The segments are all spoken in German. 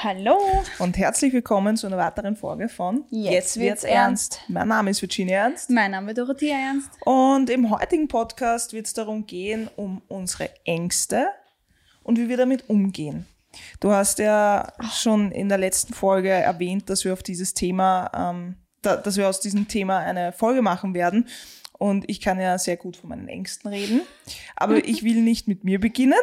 Hallo. Und herzlich willkommen zu einer weiteren Folge von Jetzt, wird's ernst. Mein Name ist Virginia Ernst. Mein Name ist Dorothea Ernst. Und im heutigen Podcast wird es darum gehen, um unsere Ängste und wie wir damit umgehen. Du hast ja schon in der letzten Folge erwähnt, dass wir auf dieses Thema, ähm, da, dass wir aus diesem Thema eine Folge machen werden. Und ich kann ja sehr gut von meinen Ängsten reden. Aber ich will nicht mit mir beginnen.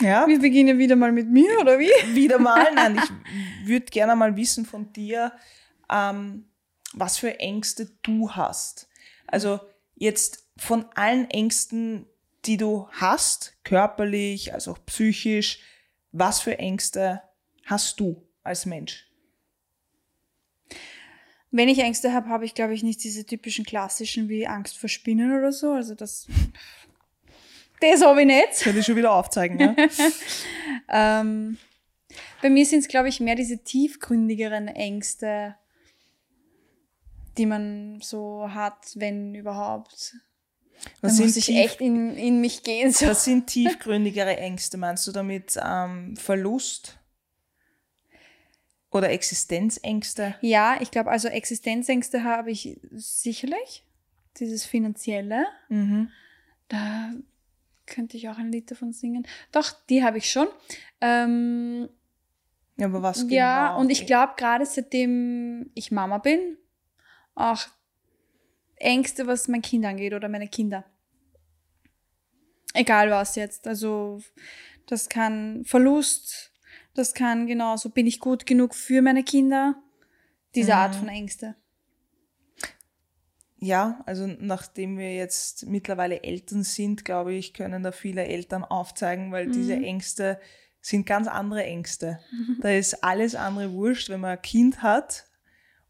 Ja. Wir beginnen wieder mal mit mir, oder wie? Wieder mal. Nein, ich würde gerne mal wissen von dir, ähm, was für Ängste du hast. Also jetzt von allen Ängsten, die du hast, körperlich, also auch psychisch, was für Ängste hast du als Mensch? Wenn ich Ängste habe, habe ich, glaube ich, nicht diese typischen klassischen wie Angst vor Spinnen oder so. Also das. Das habe ich nicht. Könnte ich schon wieder aufzeigen, ja? ähm, bei mir sind es, glaube ich, mehr diese tiefgründigeren Ängste, die man so hat, wenn überhaupt. Was da muss ich echt in, in mich gehen. So. Was sind tiefgründigere Ängste? Meinst du damit ähm, Verlust? Oder Existenzängste? Ja, ich glaube, also Existenzängste habe ich sicherlich. Dieses Finanzielle. Mhm. Da könnte ich auch ein Lied davon singen. Doch, die habe ich schon. Ähm, ja, aber was genau? Ja, und ich glaube, gerade seitdem ich Mama bin, auch Ängste, was mein Kind angeht oder meine Kinder. Egal was jetzt. Also, das kann Verlust, das kann genauso, bin ich gut genug für meine Kinder? Diese mhm. Art von Ängste. Ja, also nachdem wir jetzt mittlerweile Eltern sind, glaube ich, können da viele Eltern aufzeigen, weil mhm. diese Ängste sind ganz andere Ängste. Mhm. Da ist alles andere wurscht. Wenn man ein Kind hat,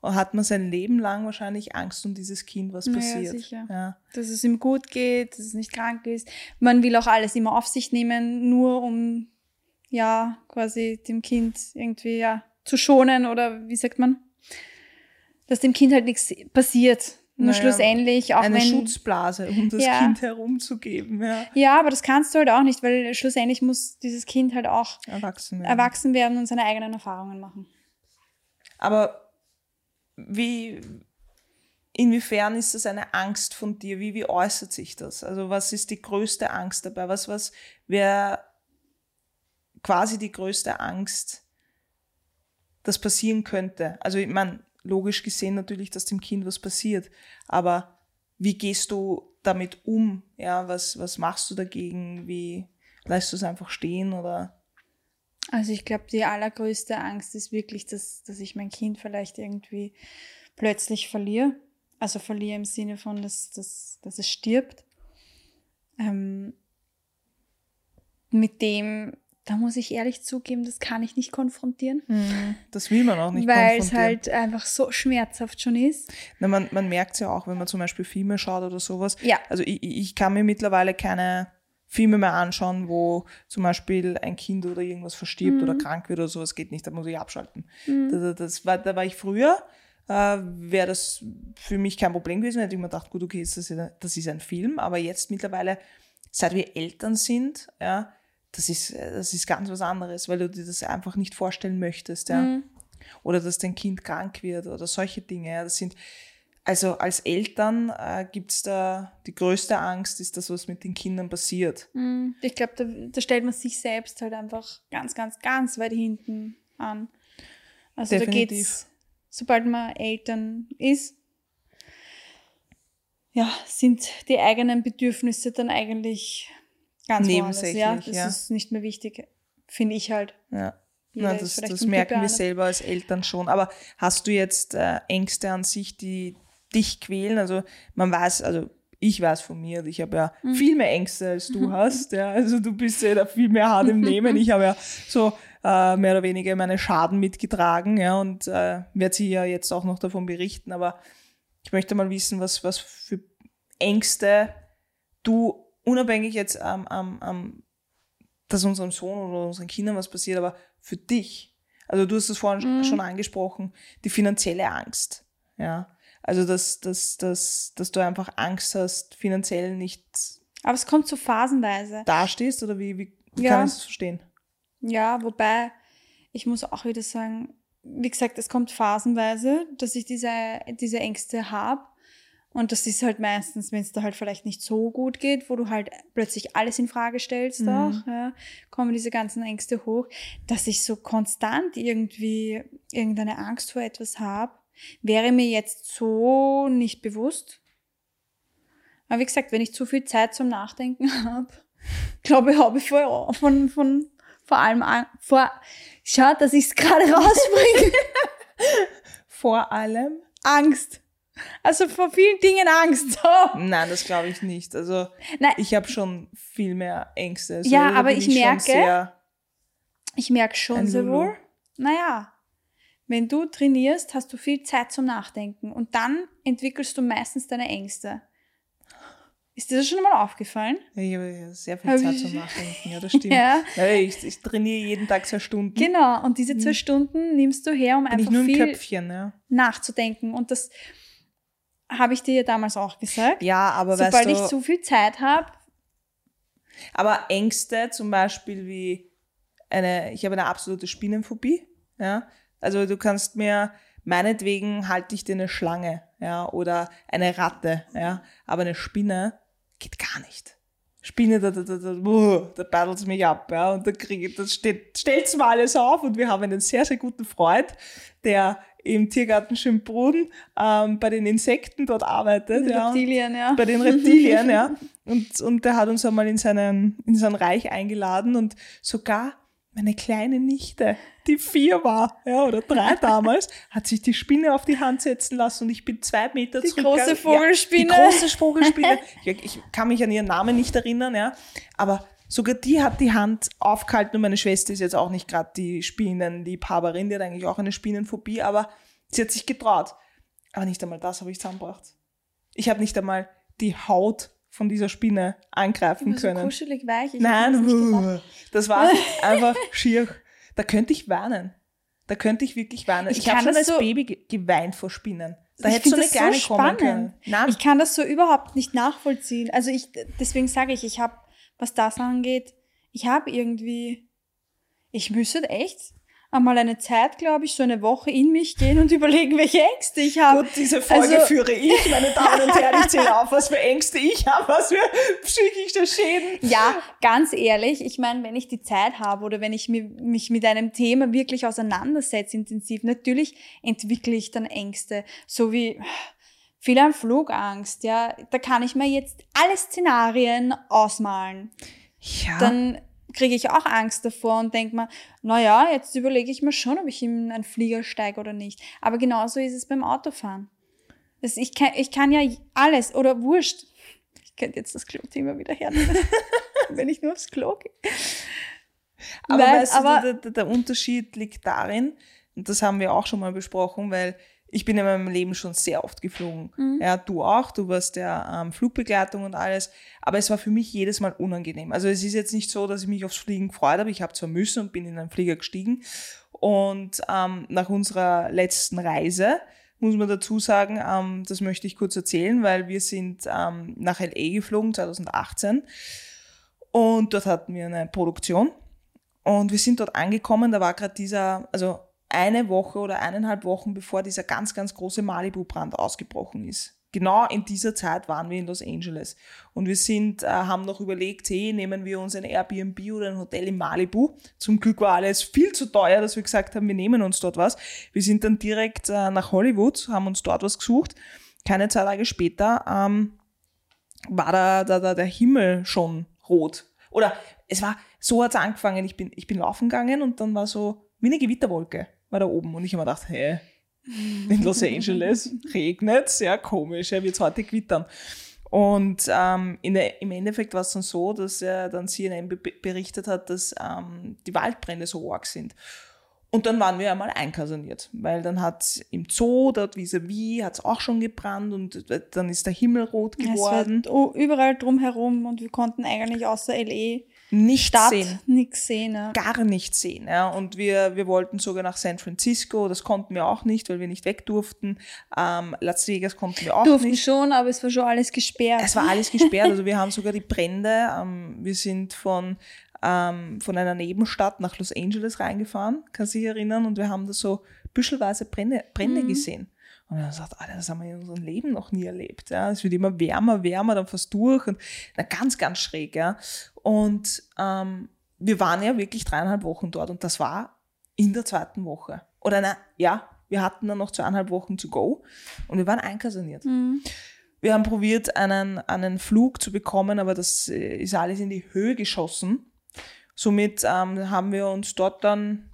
hat man sein Leben lang wahrscheinlich Angst um dieses Kind, was passiert. Ja, sicher. Ja. Dass es ihm gut geht, dass es nicht krank ist. Man will auch alles immer auf sich nehmen, nur um ja, quasi dem Kind irgendwie ja zu schonen oder wie sagt man? Dass dem Kind halt nichts passiert. Nur naja, schlussendlich auch eine wenn, Schutzblase, um das ja. Kind herumzugeben. Ja. ja, aber das kannst du halt auch nicht, weil schlussendlich muss dieses Kind halt auch erwachsen werden, erwachsen werden und seine eigenen Erfahrungen machen. Aber wie, inwiefern ist das eine Angst von dir? Wie, wie äußert sich das? Also was ist die größte Angst dabei? Was, was wäre quasi die größte Angst, dass passieren könnte. Also ich meine, logisch gesehen natürlich, dass dem Kind was passiert, aber wie gehst du damit um? Ja, was, was machst du dagegen? Wie lässt du es einfach stehen oder? Also ich glaube, die allergrößte Angst ist wirklich, dass, dass ich mein Kind vielleicht irgendwie plötzlich verliere. Also verliere im Sinne von, dass, dass, dass es stirbt. Ähm, mit dem da muss ich ehrlich zugeben, das kann ich nicht konfrontieren. Mhm. Das will man auch nicht Weil es halt einfach so schmerzhaft schon ist. Na, man man merkt es ja auch, wenn man zum Beispiel Filme schaut oder sowas. Ja. Also ich, ich kann mir mittlerweile keine Filme mehr anschauen, wo zum Beispiel ein Kind oder irgendwas verstirbt mhm. oder krank wird oder sowas, geht nicht, da muss ich abschalten. Mhm. Das, das war, da war ich früher, äh, wäre das für mich kein Problem gewesen, hätte ich mir gedacht, gut, okay, das ist, das ist ein Film, aber jetzt mittlerweile, seit wir Eltern sind, ja, das ist, das ist ganz was anderes, weil du dir das einfach nicht vorstellen möchtest, ja. Mhm. Oder dass dein Kind krank wird oder solche Dinge. Ja. Das sind, also als Eltern äh, gibt es da die größte Angst, ist das, was mit den Kindern passiert. Mhm. Ich glaube, da, da, stellt man sich selbst halt einfach ganz, ganz, ganz weit hinten an. Also Definitiv. da geht's, sobald man Eltern ist, ja, sind die eigenen Bedürfnisse dann eigentlich Ganz nebensächlich, ja. Das ja. ist nicht mehr wichtig, finde ich halt. Ja. Na, das, das merken wir selber als Eltern schon. Aber hast du jetzt äh, Ängste an sich, die dich quälen? Also man weiß, also ich weiß von mir, ich habe ja mhm. viel mehr Ängste als du hast. Ja. Also du bist ja da viel mehr hart im Nehmen. Ich habe ja so äh, mehr oder weniger meine Schaden mitgetragen, ja, und äh, werde sie ja jetzt auch noch davon berichten. Aber ich möchte mal wissen, was, was für Ängste du unabhängig jetzt ähm, ähm, ähm, dass unserem Sohn oder unseren Kindern was passiert, aber für dich, also du hast es vorhin mhm. schon angesprochen, die finanzielle Angst, ja, also dass, dass, dass, dass du einfach Angst hast, finanziell nicht aber es kommt so phasenweise. Dastehst oder wie, wie ja. kann ich das verstehen? Ja, wobei ich muss auch wieder sagen, wie gesagt, es kommt phasenweise, dass ich diese, diese Ängste habe. Und das ist halt meistens, wenn es da halt vielleicht nicht so gut geht, wo du halt plötzlich alles in Frage stellst, mhm. auch, ja, kommen diese ganzen Ängste hoch, dass ich so konstant irgendwie irgendeine Angst vor etwas habe, wäre mir jetzt so nicht bewusst. Aber wie gesagt, wenn ich zu viel Zeit zum Nachdenken habe, glaube ich, habe ich vor, von, von, vor allem vor, schaut, dass ich es gerade rausbringe. vor allem Angst. Also vor vielen Dingen Angst. Oh. Nein, das glaube ich nicht. Also Nein. ich habe schon viel mehr Ängste. Also, ja, aber ich, ich merke, ich merke schon sehr wohl, naja, wenn du trainierst, hast du viel Zeit zum Nachdenken und dann entwickelst du meistens deine Ängste. Ist dir das schon mal aufgefallen? Ja, ich habe sehr viel Zeit zum Nachdenken, ja, das stimmt. ja. ich, ich, trainiere jeden Tag zwei Stunden. Genau, und diese zwei mhm. Stunden nimmst du her, um Bin einfach viel Köpfchen, ja. nachzudenken. Und das habe ich dir ja damals auch gesagt. Ja, aber Sobald weißt du, ich zu viel Zeit habe. Aber Ängste zum Beispiel wie eine, ich habe eine absolute Spinnenphobie, ja. Also du kannst mir, meinetwegen halte ich dir eine Schlange, ja, oder eine Ratte, ja. Aber eine Spinne, geht gar nicht. Spinne, da, da, da, da, uh, da battelt mich ab, ja, und da kriege das steht, stellt's mal alles auf und wir haben einen sehr, sehr guten Freund, der im Tiergarten Schönbrunn ähm, bei den Insekten dort arbeitet. Ja, Reptilien, ja. Bei den Reptilien, ja. Und, und der hat uns einmal in, seinen, in sein Reich eingeladen und sogar meine kleine Nichte, die vier war, ja, oder drei damals, hat sich die Spinne auf die Hand setzen lassen und ich bin zwei Meter die zurück. Die große Vogelspinne. Ja, die große Vogelspinne. ich, ich kann mich an ihren Namen nicht erinnern, ja. Aber sogar die hat die Hand aufgehalten und meine Schwester ist jetzt auch nicht gerade die Spinnenliebhaberin, die hat eigentlich auch eine Spinnenphobie, aber sie hat sich getraut. Aber nicht einmal das habe ich zusammengebracht. Ich habe nicht einmal die Haut von dieser Spinne angreifen können. So kuschelig weich. Ich Nein, das, war einfach schier. Da könnte ich weinen. Da könnte ich wirklich weinen. Ich, ich habe schon als so Baby geweint vor Spinnen. Da hätte so eine kleine so kommen können. Nein. Ich kann das so überhaupt nicht nachvollziehen. Also ich, deswegen sage ich, ich habe, was das angeht, ich habe irgendwie, ich müsste echt einmal eine Zeit, glaube ich, so eine Woche in mich gehen und überlegen, welche Ängste ich habe. Gut, diese Folge also, führe ich, meine Damen und Herren, ich zähle auf, was für Ängste ich habe, was für psychische Schäden. Ja, ganz ehrlich, ich meine, wenn ich die Zeit habe oder wenn ich mich mit einem Thema wirklich auseinandersetze, intensiv, natürlich entwickle ich dann Ängste, so wie viel an Flugangst, ja, da kann ich mir jetzt alle Szenarien ausmalen. Ja. Dann kriege ich auch Angst davor und denke mir, naja, jetzt überlege ich mir schon, ob ich in einen Flieger steige oder nicht. Aber genauso ist es beim Autofahren. Das, ich, kann, ich kann ja alles oder wurscht. Ich könnte jetzt das Klo-Thema wieder hernehmen, wenn ich nur aufs Klo gehe. Aber, Nein, weißt aber du, der, der Unterschied liegt darin, und das haben wir auch schon mal besprochen, weil ich bin in meinem Leben schon sehr oft geflogen. Mhm. Ja, du auch, du warst ja ähm, Flugbegleitung und alles. Aber es war für mich jedes Mal unangenehm. Also es ist jetzt nicht so, dass ich mich aufs Fliegen gefreut habe. Ich habe zwar müssen und bin in einen Flieger gestiegen. Und ähm, nach unserer letzten Reise muss man dazu sagen, ähm, das möchte ich kurz erzählen, weil wir sind ähm, nach LA geflogen 2018 und dort hatten wir eine Produktion und wir sind dort angekommen, da war gerade dieser, also eine Woche oder eineinhalb Wochen bevor dieser ganz, ganz große Malibu-Brand ausgebrochen ist. Genau in dieser Zeit waren wir in Los Angeles. Und wir sind, äh, haben noch überlegt, hey, nehmen wir uns ein Airbnb oder ein Hotel in Malibu. Zum Glück war alles viel zu teuer, dass wir gesagt haben, wir nehmen uns dort was. Wir sind dann direkt äh, nach Hollywood, haben uns dort was gesucht. Keine zwei Tage später ähm, war da, da, da der Himmel schon rot. Oder es war, so hat's angefangen. Ich bin, ich bin laufen gegangen und dann war so wie eine Gewitterwolke war da oben. Und ich habe mir gedacht, hä, in Los Angeles regnet ja komisch, ja, wird es heute gewittern. Und ähm, in der, im Endeffekt war es dann so, dass er dann CNN berichtet hat, dass ähm, die Waldbrände so arg sind. Und dann waren wir einmal einkasaniert, weil dann hat im Zoo, dort vis-à-vis, hat es auch schon gebrannt und dann ist der Himmel rot geworden. Es war überall drumherum und wir konnten eigentlich außer LE nicht Stadt, sehen. Nichts sehen. Ja. Gar nicht sehen. Ja. Und wir, wir wollten sogar nach San Francisco, das konnten wir auch nicht, weil wir nicht weg durften. Ähm, Las Vegas konnten wir auch durften nicht. schon, aber es war schon alles gesperrt. Es war alles gesperrt. Also wir haben sogar die Brände. Ähm, wir sind von ähm, von einer Nebenstadt nach Los Angeles reingefahren, kann sich erinnern, und wir haben da so büschelweise Brände, Brände mhm. gesehen. Und dann sagt, Alter, das haben wir in unserem Leben noch nie erlebt. Ja. Es wird immer wärmer, wärmer, dann fast durch und na, ganz, ganz schräg. Ja. Und ähm, wir waren ja wirklich dreieinhalb Wochen dort und das war in der zweiten Woche. Oder na, ja, wir hatten dann noch zweieinhalb Wochen zu go und wir waren einkasaniert. Mhm. Wir haben probiert, einen, einen Flug zu bekommen, aber das äh, ist alles in die Höhe geschossen. Somit ähm, haben wir uns dort dann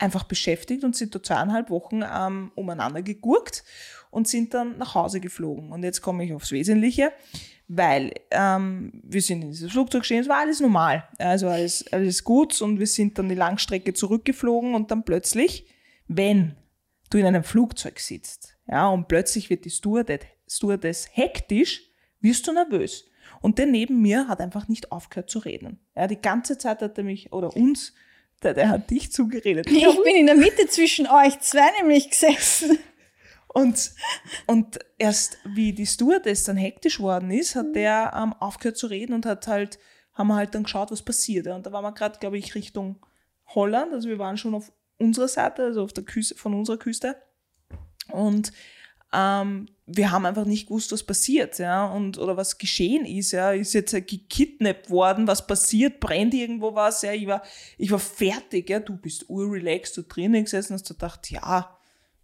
einfach beschäftigt und sind da zweieinhalb Wochen ähm, umeinander gegurkt und sind dann nach Hause geflogen. Und jetzt komme ich aufs Wesentliche, weil ähm, wir sind in dieses Flugzeug stehen, es war alles normal, also alles, alles gut und wir sind dann die Langstrecke zurückgeflogen und dann plötzlich, wenn du in einem Flugzeug sitzt, ja, und plötzlich wird die Stewardess, Stewardess hektisch, wirst du nervös. Und der neben mir hat einfach nicht aufgehört zu reden. Ja, die ganze Zeit hat er mich oder uns der, der hat dich zugeredet. Ich bin in der Mitte zwischen euch zwei nämlich gesessen. Und, und erst wie die Stewardess dann hektisch worden ist, hat der ähm, aufgehört zu reden und hat halt, haben wir halt dann geschaut, was passiert. Und da waren wir gerade, glaube ich, Richtung Holland. Also wir waren schon auf unserer Seite, also auf der Küste, von unserer Küste. Und ähm, wir haben einfach nicht gewusst, was passiert, ja, und, oder was geschehen ist, ja, ist jetzt gekidnappt worden, was passiert, brennt irgendwo was, ja, ich war, ich war fertig, ja, du bist urrelaxed, du drinnen gesessen hast, du gedacht, ja,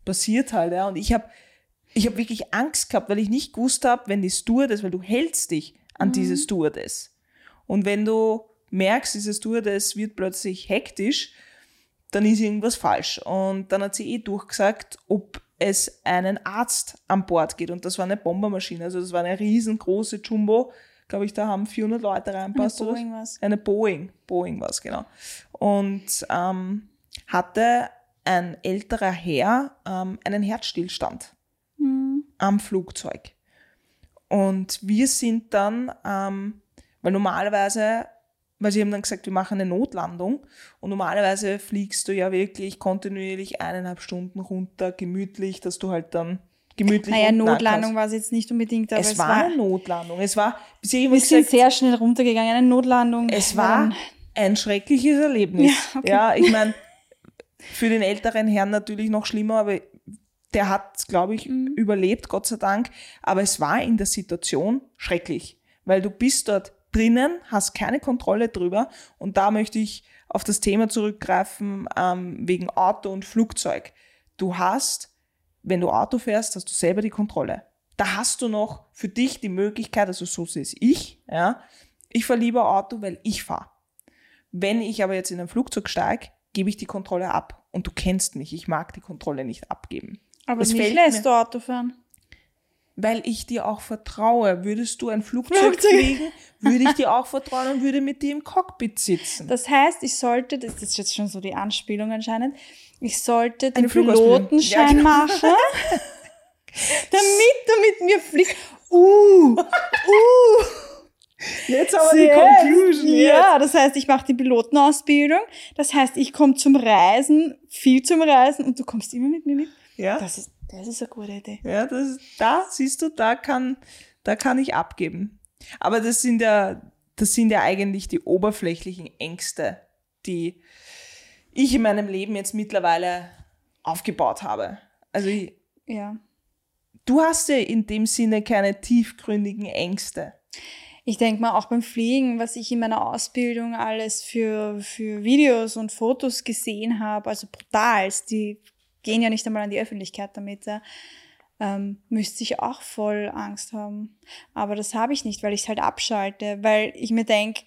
passiert halt, ja, und ich habe ich hab wirklich Angst gehabt, weil ich nicht gewusst habe, wenn die Stewardess, weil du hältst dich an mhm. diese Stewardess. Und wenn du merkst, diese Stewardess wird plötzlich hektisch, dann ist irgendwas falsch. Und dann hat sie eh durchgesagt, ob es einen Arzt an Bord geht. Und das war eine Bombermaschine. Also das war eine riesengroße Jumbo. Glaube ich, da haben 400 Leute reinpasst. Eine Boeing was. Eine Boeing. Boeing was, genau. Und ähm, hatte ein älterer Herr ähm, einen Herzstillstand mhm. am Flugzeug. Und wir sind dann, ähm, weil normalerweise weil sie haben dann gesagt, wir machen eine Notlandung. Und normalerweise fliegst du ja wirklich kontinuierlich eineinhalb Stunden runter, gemütlich, dass du halt dann gemütlich. Naja, Notlandung war es jetzt nicht unbedingt, aber es, es war, war eine Notlandung. Es war, sie wir sind sehr schnell runtergegangen, eine Notlandung. Es war ein schreckliches Erlebnis. Ja, okay. ja ich meine, für den älteren Herrn natürlich noch schlimmer, aber der hat, glaube ich, mhm. überlebt, Gott sei Dank. Aber es war in der Situation schrecklich, weil du bist dort drinnen, hast keine Kontrolle drüber. Und da möchte ich auf das Thema zurückgreifen ähm, wegen Auto und Flugzeug. Du hast, wenn du Auto fährst, hast du selber die Kontrolle. Da hast du noch für dich die Möglichkeit, also so sehe es ich, ja, ich fahre lieber Auto, weil ich fahre. Wenn ich aber jetzt in ein Flugzeug steige, gebe ich die Kontrolle ab. Und du kennst mich, ich mag die Kontrolle nicht abgeben. Aber es mich lässt du Auto fahren weil ich dir auch vertraue. Würdest du ein Flugzeug, Flugzeug. fliegen, würde ich dir auch vertrauen und würde mit dir im Cockpit sitzen. Das heißt, ich sollte, das ist jetzt schon so die Anspielung anscheinend, ich sollte den Pilotenschein ja, genau. machen, damit du mit mir fliegst. Uh, uh. Jetzt aber Sehr, die Conclusion. Ja, das heißt, ich mache die Pilotenausbildung. Das heißt, ich komme zum Reisen, viel zum Reisen und du kommst immer mit mir mit. Ja. Das ist das ist eine gute Idee. Ja, das, da siehst du, da kann, da kann ich abgeben. Aber das sind ja, das sind ja eigentlich die oberflächlichen Ängste, die ich in meinem Leben jetzt mittlerweile aufgebaut habe. Also ich, ja. Du hast ja in dem Sinne keine tiefgründigen Ängste. Ich denke mal auch beim Fliegen, was ich in meiner Ausbildung alles für, für Videos und Fotos gesehen habe, also brutal, die gehen ja nicht einmal an die Öffentlichkeit damit. Ja. Ähm, müsste ich auch voll Angst haben. Aber das habe ich nicht, weil ich es halt abschalte, weil ich mir denke,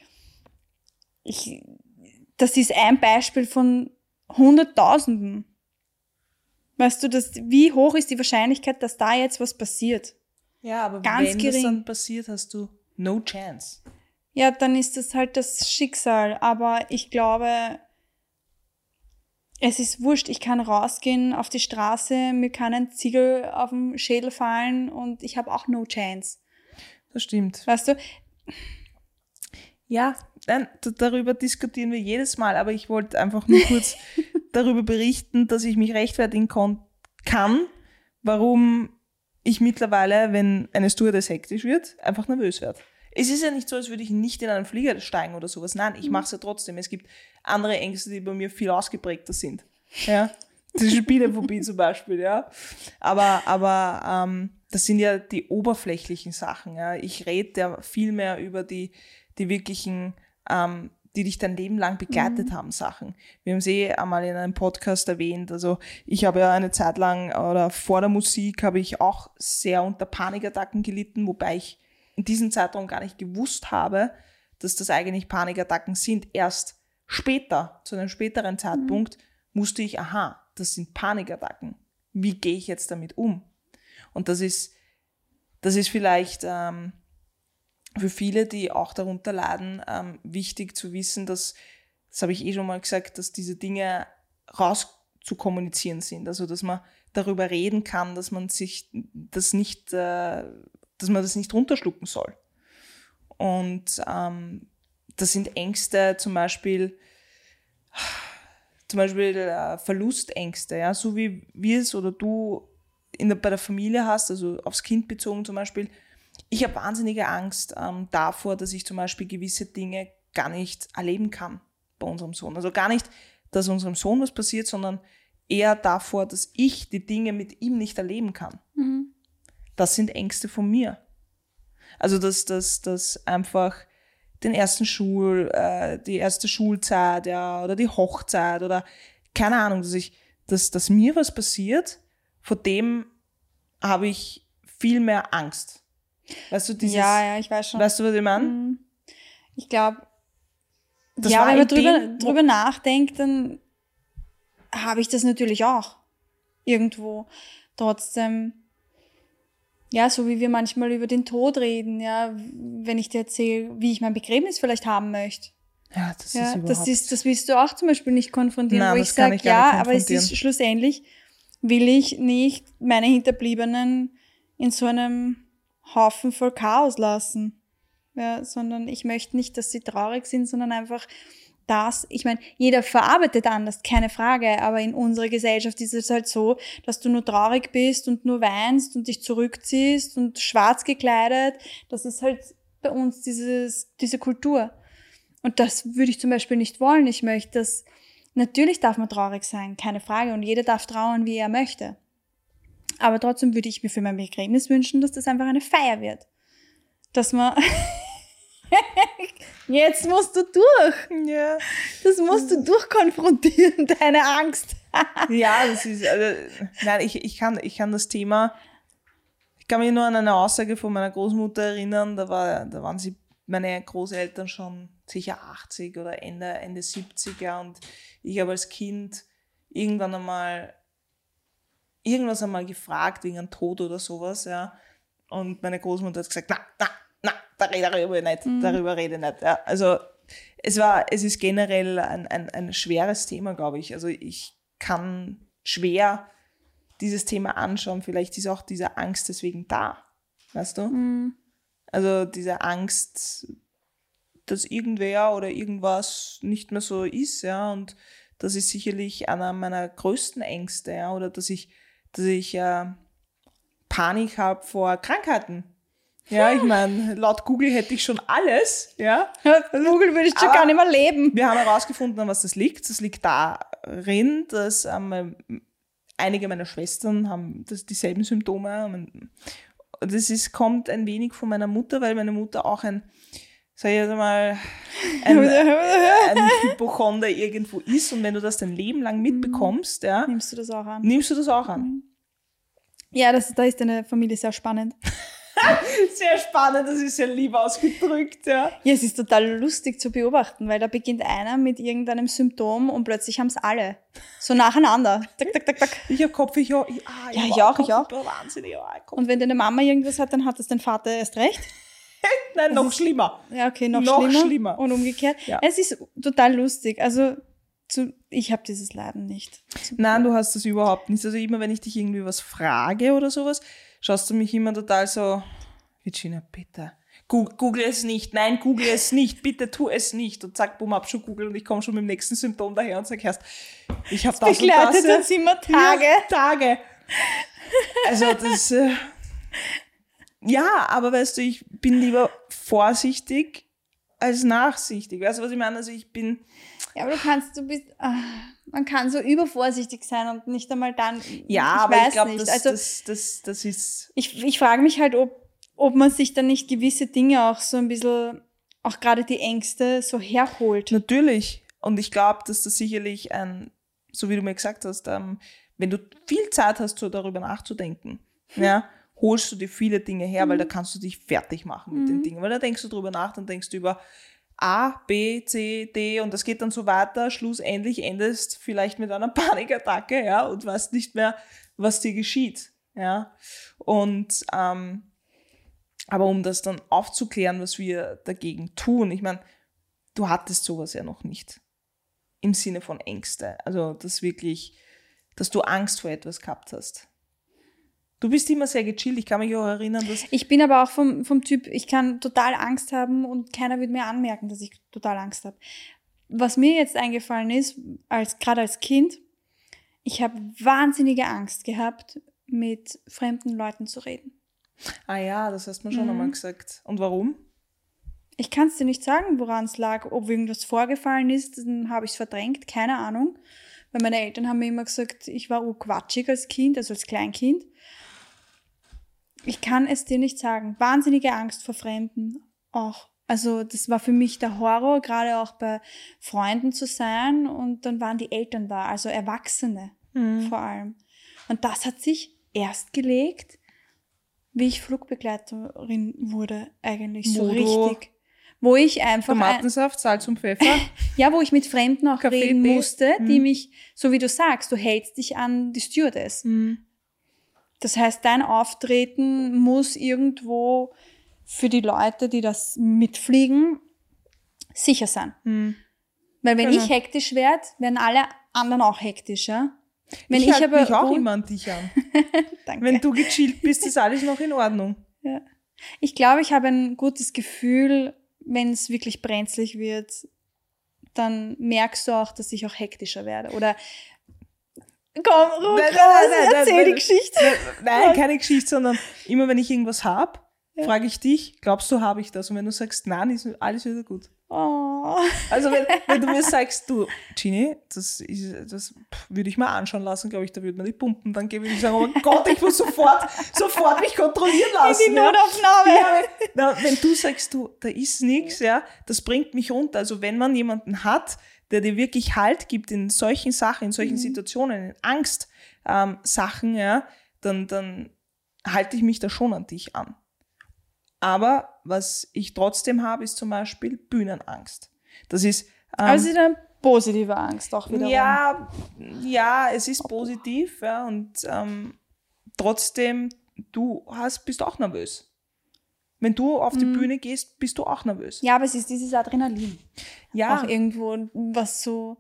ich, das ist ein Beispiel von Hunderttausenden. Weißt du, das, wie hoch ist die Wahrscheinlichkeit, dass da jetzt was passiert? Ja, aber Ganz wenn gering. das dann passiert, hast du no chance. Ja, dann ist das halt das Schicksal. Aber ich glaube, es ist wurscht, ich kann rausgehen auf die Straße, mir kann ein Ziegel auf den Schädel fallen und ich habe auch no chance. Das stimmt. Weißt du? Ja, nein, darüber diskutieren wir jedes Mal, aber ich wollte einfach nur kurz darüber berichten, dass ich mich rechtfertigen kann, warum ich mittlerweile, wenn eine Stewardess hektisch wird, einfach nervös werde. Es ist ja nicht so, als würde ich nicht in einen Flieger steigen oder sowas. Nein, ich mhm. mache es ja trotzdem. Es gibt andere Ängste, die bei mir viel ausgeprägter sind. Ja. Die Spielephobie zum Beispiel, ja. Aber, aber ähm, das sind ja die oberflächlichen Sachen. Ja. Ich rede ja viel mehr über die, die wirklichen, ähm, die dich dein Leben lang begleitet mhm. haben, Sachen. Wir haben sie eh einmal in einem Podcast erwähnt. Also ich habe ja eine Zeit lang oder vor der Musik habe ich auch sehr unter Panikattacken gelitten, wobei ich in diesem Zeitraum gar nicht gewusst habe, dass das eigentlich Panikattacken sind. Erst später, zu einem späteren Zeitpunkt, mhm. musste ich, aha, das sind Panikattacken. Wie gehe ich jetzt damit um? Und das ist, das ist vielleicht ähm, für viele, die auch darunter leiden, ähm, wichtig zu wissen, dass, das habe ich eh schon mal gesagt, dass diese Dinge raus zu kommunizieren sind. Also, dass man darüber reden kann, dass man sich das nicht, äh, dass man das nicht runterschlucken soll. Und ähm, das sind Ängste, zum Beispiel, zum Beispiel äh, Verlustängste, ja, so wie wir es oder du in der, bei der Familie hast, also aufs Kind bezogen zum Beispiel. Ich habe wahnsinnige Angst ähm, davor, dass ich zum Beispiel gewisse Dinge gar nicht erleben kann bei unserem Sohn. Also gar nicht, dass unserem Sohn was passiert, sondern eher davor, dass ich die Dinge mit ihm nicht erleben kann. Mhm. Das sind Ängste von mir. Also dass das dass einfach den ersten Schul, äh, die erste Schulzeit, ja, oder die Hochzeit oder keine Ahnung, dass ich, dass, dass mir was passiert, vor dem habe ich viel mehr Angst. Weißt du, dieses, ja, ja, ich weiß schon. Weißt du, was ich meine? Mhm. Ich glaube, ja, wenn man drüber, dem, drüber nachdenkt, dann habe ich das natürlich auch. Irgendwo. Trotzdem, ja, so wie wir manchmal über den Tod reden, ja, wenn ich dir erzähle, wie ich mein Begräbnis vielleicht haben möchte. Ja, das ja, ist überhaupt... Das, ist, das willst du auch zum Beispiel nicht konfrontieren, Nein, wo ich sage, ja, aber es ist schlussendlich, will ich nicht meine Hinterbliebenen in so einem Haufen voll Chaos lassen. Ja, sondern ich möchte nicht, dass sie traurig sind, sondern einfach das, ich meine, jeder verarbeitet anders, keine Frage, aber in unserer Gesellschaft ist es halt so, dass du nur traurig bist und nur weinst und dich zurückziehst und schwarz gekleidet. Das ist halt bei uns dieses, diese Kultur. Und das würde ich zum Beispiel nicht wollen. Ich möchte, dass natürlich darf man traurig sein, keine Frage, und jeder darf trauern, wie er möchte. Aber trotzdem würde ich mir für mein Begräbnis wünschen, dass das einfach eine Feier wird. Dass man Jetzt musst du durch. Ja. Das musst du durchkonfrontieren, deine Angst. ja, das ist, also, nein, ich, ich, kann, ich kann das Thema, ich kann mich nur an eine Aussage von meiner Großmutter erinnern, da, war, da waren sie, meine Großeltern schon sicher 80 oder Ende, Ende 70er und ich habe als Kind irgendwann einmal irgendwas einmal gefragt wegen einem Tod oder sowas, ja. Und meine Großmutter hat gesagt, na, na, na, darüber nicht, mhm. darüber rede ich nicht. Ja. Also es war, es ist generell ein, ein, ein schweres Thema, glaube ich. Also ich kann schwer dieses Thema anschauen. Vielleicht ist auch diese Angst deswegen da. Weißt du? Mhm. Also diese Angst, dass irgendwer oder irgendwas nicht mehr so ist, ja. Und das ist sicherlich einer meiner größten Ängste, ja. Oder dass ich, dass ich äh, Panik habe vor Krankheiten. Ja, ich meine, laut Google hätte ich schon alles, ja. Google würde ich schon gar nicht mehr leben. Wir haben herausgefunden, an was das liegt. Das liegt darin, dass ähm, einige meiner Schwestern haben das, dieselben Symptome. Das ist, kommt ein wenig von meiner Mutter, weil meine Mutter auch ein, sag ich jetzt mal, ein, ein Hypochonder irgendwo ist. Und wenn du das dein Leben lang mitbekommst, ja. Nimmst du das auch an? Nimmst du das auch an? Ja, das, da ist deine Familie sehr spannend. Sehr spannend, das ist ja lieb ausgedrückt, ja. Ja, es ist total lustig zu beobachten, weil da beginnt einer mit irgendeinem Symptom und plötzlich haben es alle. So nacheinander. Tak, tak, tak, tak. Ich habe Kopf, ich, ah, ja, ich auch, ich auch. Wahnsinnig, ja, und wenn deine Mama irgendwas hat, dann hat das dein Vater erst recht. Nein, noch schlimmer. Ja, okay, noch, noch schlimmer. schlimmer. Und umgekehrt. Ja. Es ist total lustig. Also zu, ich habe dieses Leiden nicht. Nein, du hast das überhaupt nicht. Also immer, wenn ich dich irgendwie was frage oder sowas, schaust du mich immer total so, Virginia, bitte. Google es nicht, nein, google es nicht, bitte tu es nicht. Und zack, bumm, hab schon Google und ich komme schon mit dem nächsten Symptom daher und sag erst, ich habe das begleitet und das. uns immer Tage. Ja, Tage. Also das, äh, Ja, aber weißt du, ich bin lieber vorsichtig als nachsichtig. Weißt du, was ich meine? Also ich bin. Ja, aber du kannst, du bist. Ah, man kann so übervorsichtig sein und nicht einmal dann. Ja, ich aber ich glaube, das, also, das, das, das ist. Ich, ich frage mich halt, ob, ob man sich dann nicht gewisse Dinge auch so ein bisschen, auch gerade die Ängste, so herholt. Natürlich. Und ich glaube, dass das sicherlich ein, so wie du mir gesagt hast, ähm, wenn du viel Zeit hast, so darüber nachzudenken, hm. ja, holst du dir viele Dinge her, mhm. weil da kannst du dich fertig machen mit mhm. den Dingen. Weil da denkst du drüber nach, dann denkst du über A, B, C, D und das geht dann so weiter. Schlussendlich endest vielleicht mit einer Panikattacke, ja, und weißt nicht mehr, was dir geschieht, ja. Und ähm, aber um das dann aufzuklären, was wir dagegen tun, ich meine, du hattest sowas ja noch nicht im Sinne von Ängste. Also, dass wirklich, dass du Angst vor etwas gehabt hast. Du bist immer sehr gechillt. Ich kann mich auch erinnern, dass. Ich bin aber auch vom, vom Typ, ich kann total Angst haben und keiner wird mir anmerken, dass ich total Angst habe. Was mir jetzt eingefallen ist, als, gerade als Kind, ich habe wahnsinnige Angst gehabt, mit fremden Leuten zu reden. Ah ja, das hast du mir schon mhm. einmal gesagt. Und warum? Ich kann es dir nicht sagen, woran es lag. Ob irgendwas vorgefallen ist, dann habe ich es verdrängt, keine Ahnung. Weil meine Eltern haben mir immer gesagt, ich war urquatschig als Kind, also als Kleinkind. Ich kann es dir nicht sagen. Wahnsinnige Angst vor Fremden auch. Also das war für mich der Horror, gerade auch bei Freunden zu sein und dann waren die Eltern da, also Erwachsene mhm. vor allem. Und das hat sich erst gelegt, wie ich Flugbegleiterin wurde, eigentlich so richtig wo ich einfach. Tomatensaft, Salz und Pfeffer. ja, wo ich mit Fremden auch Kaffee, reden musste, die mhm. mich, so wie du sagst, du hältst dich an die Stewardess. Mhm. Das heißt, dein Auftreten muss irgendwo für die Leute, die das mitfliegen, sicher sein. Mhm. Weil wenn genau. ich hektisch werde, werden alle anderen auch hektisch, ja? Wenn ich, ich aber mich auch immer an dich an. wenn du gechillt bist, ist alles noch in Ordnung. Ja. Ich glaube, ich habe ein gutes Gefühl, wenn es wirklich brenzlig wird, dann merkst du auch, dass ich auch hektischer werde. Oder komm, Ruh, nein, nein, nein, erzähl die Geschichte. Nein, keine Geschichte, sondern immer wenn ich irgendwas habe, ja. frage ich dich, glaubst du, habe ich das? Und wenn du sagst, nein, ist alles wieder gut. Oh. Also wenn, wenn du mir sagst, du, Gini, das, ist, das würde ich mal anschauen lassen, glaube ich, da würde man die pumpen, dann gebe ich sagen, oh Gott, ich muss sofort, sofort mich kontrollieren lassen. In die Notaufnahme. Ja, na, wenn du sagst, du, da ist nichts, ja, das bringt mich runter. Also wenn man jemanden hat, der dir wirklich Halt gibt in solchen Sachen, in solchen mhm. Situationen, in Angst-Sachen, ähm, ja, dann, dann halte ich mich da schon an dich an. Aber was ich trotzdem habe, ist zum Beispiel Bühnenangst. Das ist. Ähm, also eine positive Angst auch wieder. Ja, ja, es ist positiv, ja, und ähm, trotzdem, du hast, bist auch nervös. Wenn du auf die mhm. Bühne gehst, bist du auch nervös. Ja, aber es ist dieses Adrenalin. Ja. Auch irgendwo, was so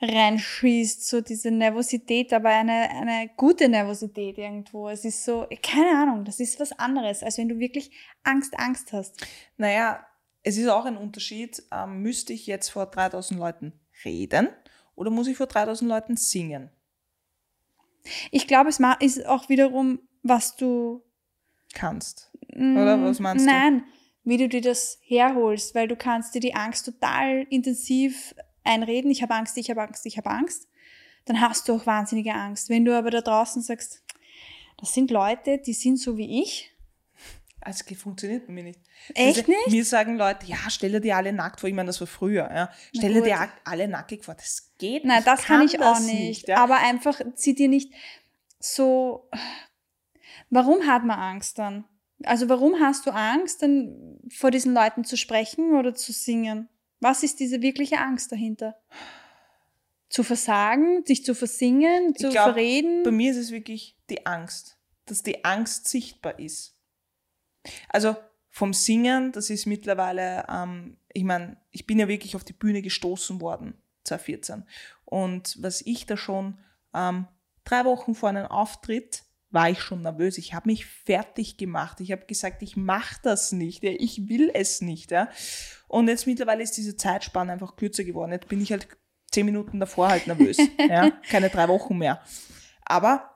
reinschießt, so diese Nervosität, aber eine, eine gute Nervosität irgendwo. Es ist so, keine Ahnung, das ist was anderes, als wenn du wirklich Angst, Angst hast. Naja, es ist auch ein Unterschied, ähm, müsste ich jetzt vor 3000 Leuten reden oder muss ich vor 3000 Leuten singen? Ich glaube, es ist auch wiederum, was du kannst. Oder was meinst nein, du? Nein, wie du dir das herholst, weil du kannst dir die Angst total intensiv einreden, ich habe Angst, ich habe Angst, ich habe Angst, dann hast du auch wahnsinnige Angst. Wenn du aber da draußen sagst, das sind Leute, die sind so wie ich. Also funktioniert bei mir nicht. Echt also, nicht? Mir sagen Leute, ja, stell dir alle nackt vor. Ich meine, das war früher. Ja. Stell dir alle nackig vor. Das geht Nein, nicht. Nein, das kann, kann ich auch nicht. nicht ja. Aber einfach, zieh dir nicht so... Warum hat man Angst dann? Also warum hast du Angst, dann vor diesen Leuten zu sprechen oder zu singen? Was ist diese wirkliche Angst dahinter? Zu versagen, sich zu versingen, zu glaub, verreden? Bei mir ist es wirklich die Angst, dass die Angst sichtbar ist. Also vom Singen, das ist mittlerweile, ähm, ich meine, ich bin ja wirklich auf die Bühne gestoßen worden, 2014. Und was ich da schon ähm, drei Wochen vor einem Auftritt war ich schon nervös. Ich habe mich fertig gemacht. Ich habe gesagt, ich mache das nicht. Ja. Ich will es nicht. Ja. Und jetzt mittlerweile ist diese Zeitspanne einfach kürzer geworden. Jetzt bin ich halt zehn Minuten davor halt nervös. ja. Keine drei Wochen mehr. Aber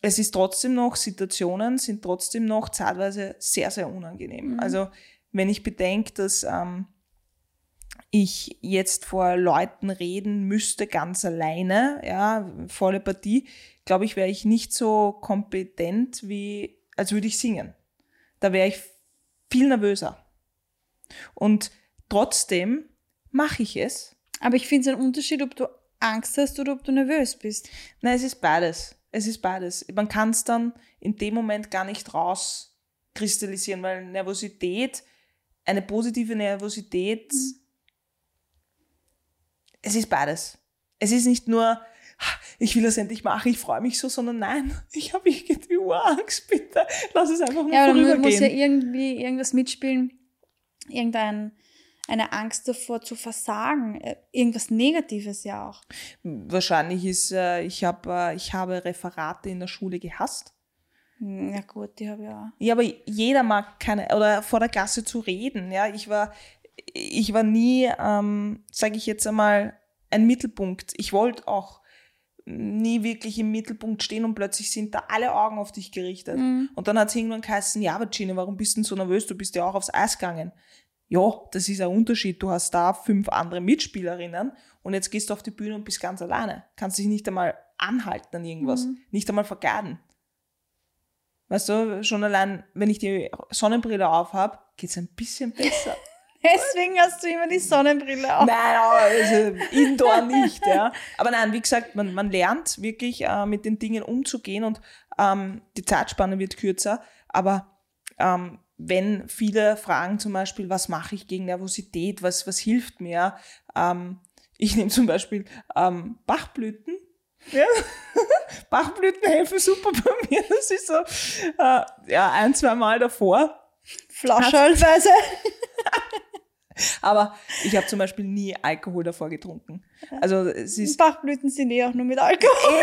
es ist trotzdem noch, Situationen sind trotzdem noch zeitweise sehr, sehr unangenehm. Mhm. Also wenn ich bedenke, dass ähm, ich jetzt vor Leuten reden müsste, ganz alleine, ja, volle Partie, glaube ich, wäre ich nicht so kompetent, wie als würde ich singen. Da wäre ich viel nervöser. Und trotzdem mache ich es. Aber ich finde es ein Unterschied, ob du Angst hast oder ob du nervös bist. Nein, es ist beides. Es ist beides. Man kann es dann in dem Moment gar nicht rauskristallisieren, weil Nervosität, eine positive Nervosität, mhm. es ist beides. Es ist nicht nur, ich will das endlich machen, ich freue mich so, sondern nein, ich habe irgendwie Angst, bitte, lass es einfach mal ja, vorübergehen. Ja, man muss ja irgendwie irgendwas mitspielen, irgendein eine Angst davor zu versagen, äh, irgendwas Negatives ja auch. Wahrscheinlich ist, äh, ich, hab, äh, ich habe Referate in der Schule gehasst. Hm, ja gut, die habe ich auch. Ja, aber jeder mag keine, oder vor der Klasse zu reden, ja, ich war, ich war nie, ähm, sage ich jetzt einmal, ein Mittelpunkt. Ich wollte auch nie wirklich im Mittelpunkt stehen und plötzlich sind da alle Augen auf dich gerichtet. Mhm. Und dann hat es irgendwann geheißen, ja, aber Gina, warum bist du denn so nervös? Du bist ja auch aufs Eis gegangen ja, das ist ein Unterschied. Du hast da fünf andere Mitspielerinnen und jetzt gehst du auf die Bühne und bist ganz alleine. Kannst dich nicht einmal anhalten an irgendwas, mhm. nicht einmal vergaden. Weißt du, schon allein, wenn ich die Sonnenbrille auf habe, geht es ein bisschen besser. Deswegen hast du immer die Sonnenbrille auf. Nein, also indoor nicht, ja. Aber nein, wie gesagt, man, man lernt wirklich äh, mit den Dingen umzugehen und ähm, die Zeitspanne wird kürzer, aber ähm, wenn viele fragen zum Beispiel, was mache ich gegen Nervosität, was, was hilft mir? Ähm, ich nehme zum Beispiel ähm, Bachblüten. Ja. Bachblüten helfen super bei mir. Das ist so äh, ja, ein, zwei Mal davor. Flaschenweise. Aber ich habe zum Beispiel nie Alkohol davor getrunken. Also es ist Bachblüten sind eh auch nur mit Alkohol.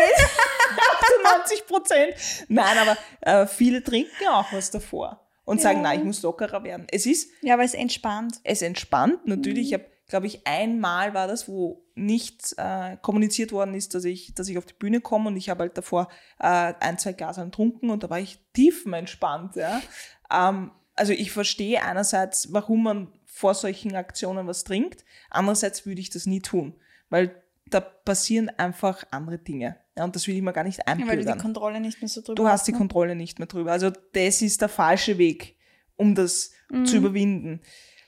98 Prozent. Nein, aber äh, viele trinken auch was davor und ja. sagen, nein, ich muss lockerer werden. Es ist. Ja, weil es entspannt. Es entspannt. Natürlich, mhm. ich habe, glaube ich, einmal war das, wo nicht äh, kommuniziert worden ist, dass ich, dass ich auf die Bühne komme und ich habe halt davor äh, ein, zwei Glas getrunken und da war ich tiefenentspannt. Ja. Ähm, also ich verstehe einerseits, warum man vor solchen Aktionen was trinkt. Andererseits würde ich das nie tun, weil da passieren einfach andere Dinge. Ja, und das will ich mir gar nicht einbilden. Ja, weil du die Kontrolle nicht mehr so drüber Du hast die ne? Kontrolle nicht mehr drüber. Also das ist der falsche Weg, um das mhm. zu überwinden.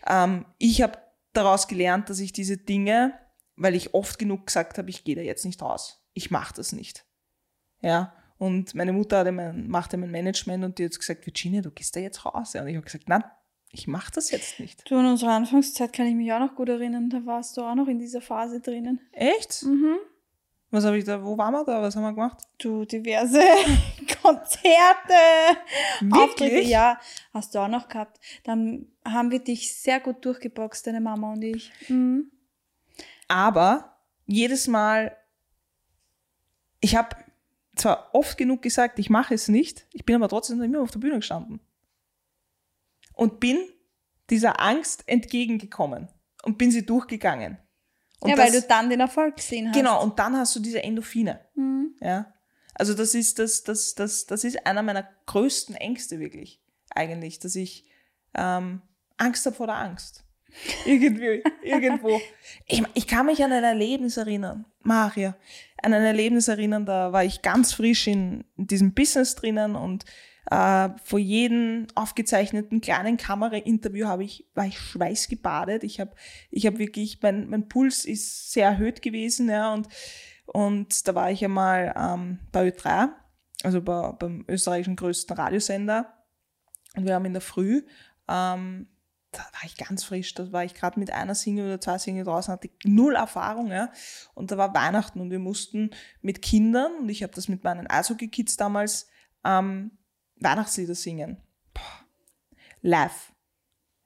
Ähm, ich habe daraus gelernt, dass ich diese Dinge, weil ich oft genug gesagt habe, ich gehe da jetzt nicht raus. Ich mache das nicht. Ja. Und meine Mutter hatte mein, machte mein Management und die hat gesagt, Virginia, du gehst da jetzt raus. Ja, und ich habe gesagt, nein, ich mache das jetzt nicht. Du, in unserer Anfangszeit kann ich mich auch noch gut erinnern, da warst du auch noch in dieser Phase drinnen. Echt? Mhm. Was habe ich da, wo waren wir da? Was haben wir gemacht? Du, diverse Konzerte, Wirklich? Auftritte, ja, hast du auch noch gehabt. Dann haben wir dich sehr gut durchgeboxt, deine Mama und ich. Mhm. Aber jedes Mal, ich habe zwar oft genug gesagt, ich mache es nicht, ich bin aber trotzdem immer auf der Bühne gestanden. Und bin dieser Angst entgegengekommen und bin sie durchgegangen. Und ja, das, weil du dann den Erfolg gesehen hast. Genau, und dann hast du diese Endorphine. Mhm. Ja. Also das ist, das, das, das, das ist einer meiner größten Ängste wirklich, eigentlich, dass ich ähm, Angst habe vor der Angst. Irgendwie, irgendwo. Ich, ich kann mich an ein Erlebnis erinnern, Maria, an ein Erlebnis erinnern, da war ich ganz frisch in, in diesem Business drinnen und äh, vor jedem aufgezeichneten kleinen Kamerainterview habe ich, war ich schweißgebadet. Ich habe ich hab wirklich, mein, mein Puls ist sehr erhöht gewesen, ja, und, und da war ich einmal ähm, bei Ö3, also bei, beim österreichischen größten Radiosender. Und wir haben in der Früh, ähm, da war ich ganz frisch, da war ich gerade mit einer Single oder zwei Single draußen, hatte null Erfahrung, ja. Und da war Weihnachten und wir mussten mit Kindern, und ich habe das mit meinen Eishockey-Kids damals ähm, Weihnachtslieder singen. Live.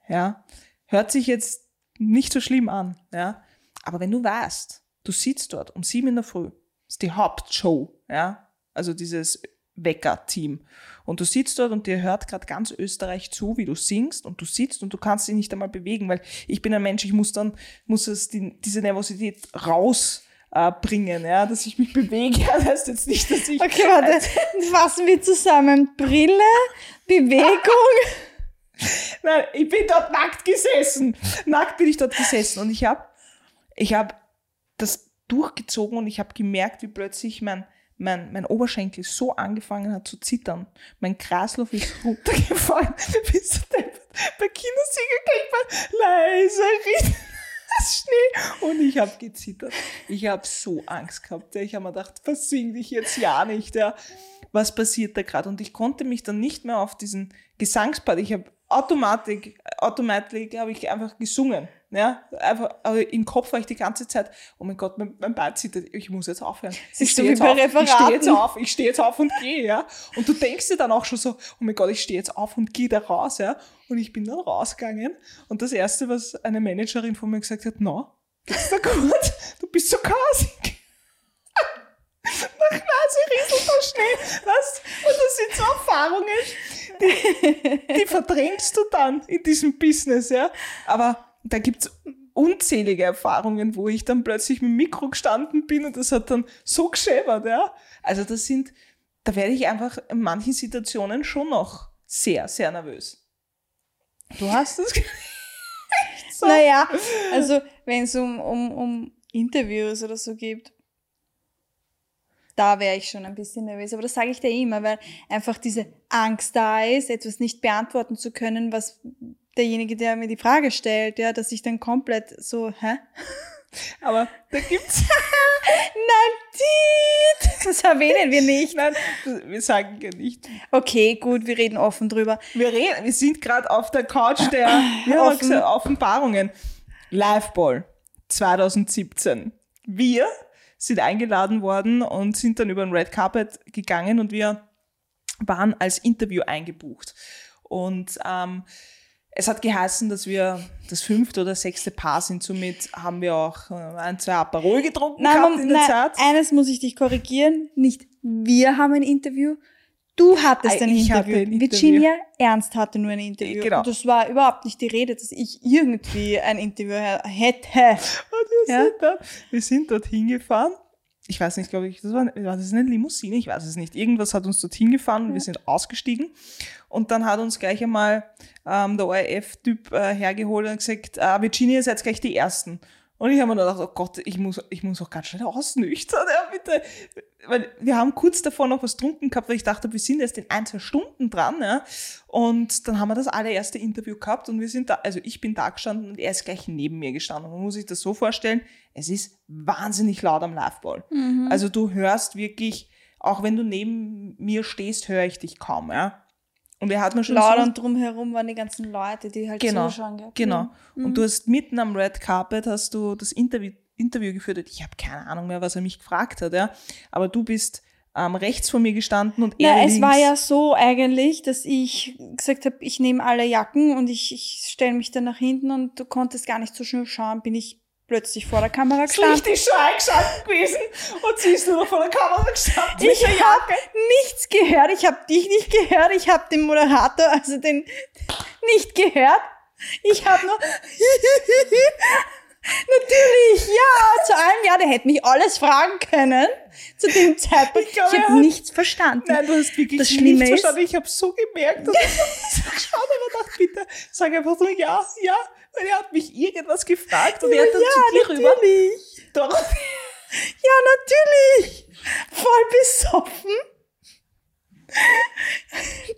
Ja. Hört sich jetzt nicht so schlimm an, ja. Aber wenn du weißt, du sitzt dort um sieben in der Früh, ist die Hauptshow, ja. Also dieses Wecker-Team. Und du sitzt dort und dir hört gerade ganz Österreich zu, wie du singst und du sitzt und du kannst dich nicht einmal bewegen, weil ich bin ein Mensch, ich muss dann, muss es die, diese Nervosität raus äh, bringen, ja, dass ich mich bewege. Das heißt jetzt nicht, dass ich. Okay, warte, fassen wir zusammen. Brille, Bewegung. Nein, ich bin dort nackt gesessen. Nackt bin ich dort gesessen und ich habe ich hab das durchgezogen und ich habe gemerkt, wie plötzlich mein, mein, mein Oberschenkel so angefangen hat zu zittern. Mein Kreislauf ist runtergefallen. Bist du Bei Kindersieger kriegt man leise Schnee. Und ich habe gezittert. Ich habe so Angst gehabt. Ich habe mir gedacht, versing dich jetzt ja nicht. Ja. Was passiert da gerade? Und ich konnte mich dann nicht mehr auf diesen Gesangspart, ich habe Automatik, automatisch habe ich einfach gesungen. Ja, einfach also im Kopf war ich die ganze Zeit, oh mein Gott, mein, mein Bein zittert, ich muss jetzt aufhören. Ich stehe jetzt, auf, ich steh jetzt auf, ich stehe jetzt auf und gehe, ja. Und du denkst dir dann auch schon so, oh mein Gott, ich stehe jetzt auf und gehe da raus, ja. Und ich bin dann rausgegangen und das Erste, was eine Managerin von mir gesagt hat, na, geht's dir gut? Du bist so kasig. Nach Nase rieselt der Schnee. Was? Und das sind so Erfahrungen, die, die verdrängst du dann in diesem Business, ja. Aber da gibt's unzählige Erfahrungen, wo ich dann plötzlich mit dem Mikro gestanden bin und das hat dann so geschäbert, ja. Also das sind, da werde ich einfach in manchen Situationen schon noch sehr, sehr nervös. Du hast das so. Naja, also wenn es um, um, um Interviews oder so geht, da wäre ich schon ein bisschen nervös. Aber das sage ich dir immer, weil einfach diese Angst da ist, etwas nicht beantworten zu können, was derjenige, der mir die Frage stellt, ja, dass ich dann komplett so, hä? Aber da gibt's. Nein, das erwähnen wir nicht. Nein, wir sagen ja nicht. Okay, gut, wir reden offen drüber. Wir reden, wir sind gerade auf der Couch der ja, Offen. Offenbarungen. Liveball 2017. Wir sind eingeladen worden und sind dann über den Red Carpet gegangen und wir waren als Interview eingebucht. Und ähm, es hat geheißen, dass wir das fünfte oder sechste Paar sind. Somit haben wir auch äh, ein, zwei Aperol getrunken nein, gehabt in der nein, Zeit. Eines muss ich dich korrigieren. Nicht wir haben ein Interview. Du hattest ein, ich Interview. ein Interview. Virginia Ernst hatte nur ein Interview. Genau. Und das war überhaupt nicht die Rede, dass ich irgendwie ein Interview hätte. Und wir, ja? sind dort, wir sind dort hingefahren ich weiß nicht, glaube ich, das war, war das eine Limousine? Ich weiß es nicht. Irgendwas hat uns dorthin gefahren und ja. wir sind ausgestiegen. Und dann hat uns gleich einmal ähm, der ORF-Typ äh, hergeholt und gesagt, äh, Virginia, ihr seid gleich die Ersten. Und ich habe mir gedacht, oh Gott, ich muss, ich muss auch ganz schnell ausnüchtern, ja, bitte. Weil wir haben kurz davor noch was trunken gehabt, weil ich dachte, wir sind erst in ein, zwei Stunden dran, ja. Und dann haben wir das allererste Interview gehabt und wir sind da, also ich bin da gestanden und er ist gleich neben mir gestanden. Man muss sich das so vorstellen, es ist wahnsinnig laut am Liveball. Mhm. Also du hörst wirklich, auch wenn du neben mir stehst, höre ich dich kaum, ja. Und wir hatten schon Laut so und drumherum waren die ganzen Leute, die halt genau, zuschauen. Gell? Genau. Mhm. Und du hast mitten am Red Carpet hast du das Interview, Interview geführt. Ich habe keine Ahnung mehr, was er mich gefragt hat, ja. Aber du bist ähm, rechts von mir gestanden und er Na, links. Es war ja so eigentlich, dass ich gesagt habe, ich nehme alle Jacken und ich, ich stelle mich dann nach hinten und du konntest gar nicht so schnell schauen, bin ich plötzlich vor der Kamera gestanden. Richtig schon eingeschaltet gewesen und sie ist nur noch vor der Kamera gestanden. Ich habe nichts gehört, ich habe dich nicht gehört, ich habe den Moderator, also den nicht gehört. Ich habe nur Natürlich, ja, zu allem, ja, der hätte mich alles fragen können. Zu dem Zeitpunkt. Ich, ich habe nichts verstanden. Nein, du hast wirklich das Schlimme nichts verstanden. Ich habe so gemerkt, dass ich das geschaut habe und dachte, bitte, sag einfach so, ja, ja, weil er hat mich irgendwas gefragt und er hat dann ja, zu dir natürlich. rüber. Doch. Ja, natürlich. Voll besoffen.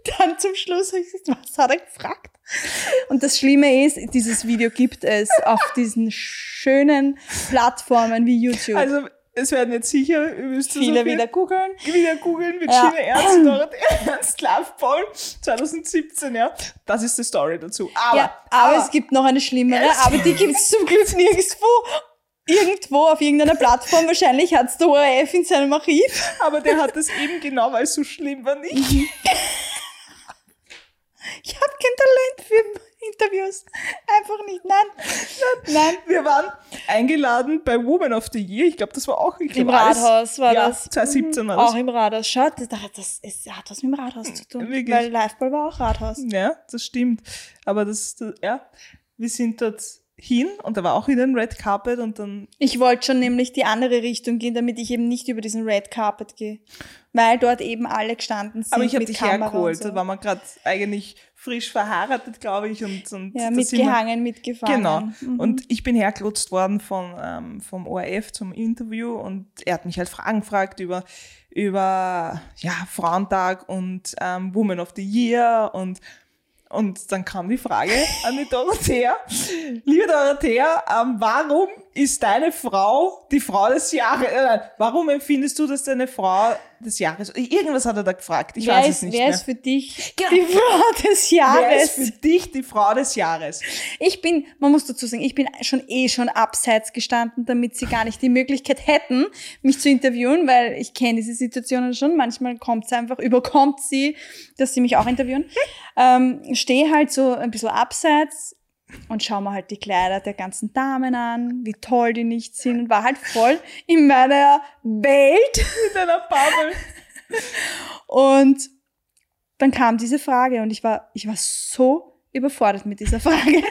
Dann zum Schluss habe ich gesagt, was hat er gefragt? Und das Schlimme ist, dieses Video gibt es auf diesen schönen Plattformen wie YouTube. Also es werden jetzt sicher viele so wieder googeln. Wieder googeln mit ja. Ernst, dort Ernst Love Ball 2017, ja. Das ist die Story dazu. Aber, ja, aber, aber es gibt noch eine schlimmere, aber die gibt es zum Glück nirgendwo. Irgendwo auf irgendeiner Plattform, wahrscheinlich hat es der ORF in seinem Archiv. Aber der hat das eben genau, weil es so schlimm war, nicht. Ich habe kein Talent für Interviews. Einfach nicht. Nein. Nein. Wir waren eingeladen bei Woman of the Year. Ich glaube, das war auch, ich glaub, Im Rathaus war ja, das. 2017 war das. Auch im Rathaus. Schaut, das, das ist, hat was mit dem Rathaus zu tun. Wirklich? Weil Liveball war auch Rathaus. Ja, das stimmt. Aber das, das ja, wir sind dort hin und da war auch wieder ein Red Carpet und dann. Ich wollte schon nämlich die andere Richtung gehen, damit ich eben nicht über diesen Red Carpet gehe. Weil dort eben alle gestanden sind. Aber ich habe dich Kamera hergeholt, so. da war man gerade eigentlich frisch verheiratet, glaube ich. Und, und ja, mitgehangen, mitgefahren. Genau. Mhm. Und ich bin hergelotst worden von, ähm, vom ORF zum Interview und er hat mich halt Fragen gefragt über, über ja, Frauentag und ähm, Woman of the Year und und dann kam die Frage an die Dorothea. Liebe Dorothea, ähm, warum ist deine Frau die Frau des Jahres? Äh, warum empfindest du, dass deine Frau des Jahres? Irgendwas hat er da gefragt. Ich wer weiß ist, es nicht wer mehr. ist für dich genau. die Frau des Jahres? Wer ist für dich die Frau des Jahres? Ich bin, man muss dazu sagen, ich bin schon eh schon abseits gestanden, damit sie gar nicht die Möglichkeit hätten, mich zu interviewen, weil ich kenne diese Situationen schon. Manchmal kommt es einfach, überkommt sie, dass sie mich auch interviewen. ähm, Stehe halt so ein bisschen abseits und schau mir halt die Kleider der ganzen Damen an, wie toll die nicht sind und war halt voll in meiner Welt. In deiner Bubble. und dann kam diese Frage und ich war, ich war so überfordert mit dieser Frage.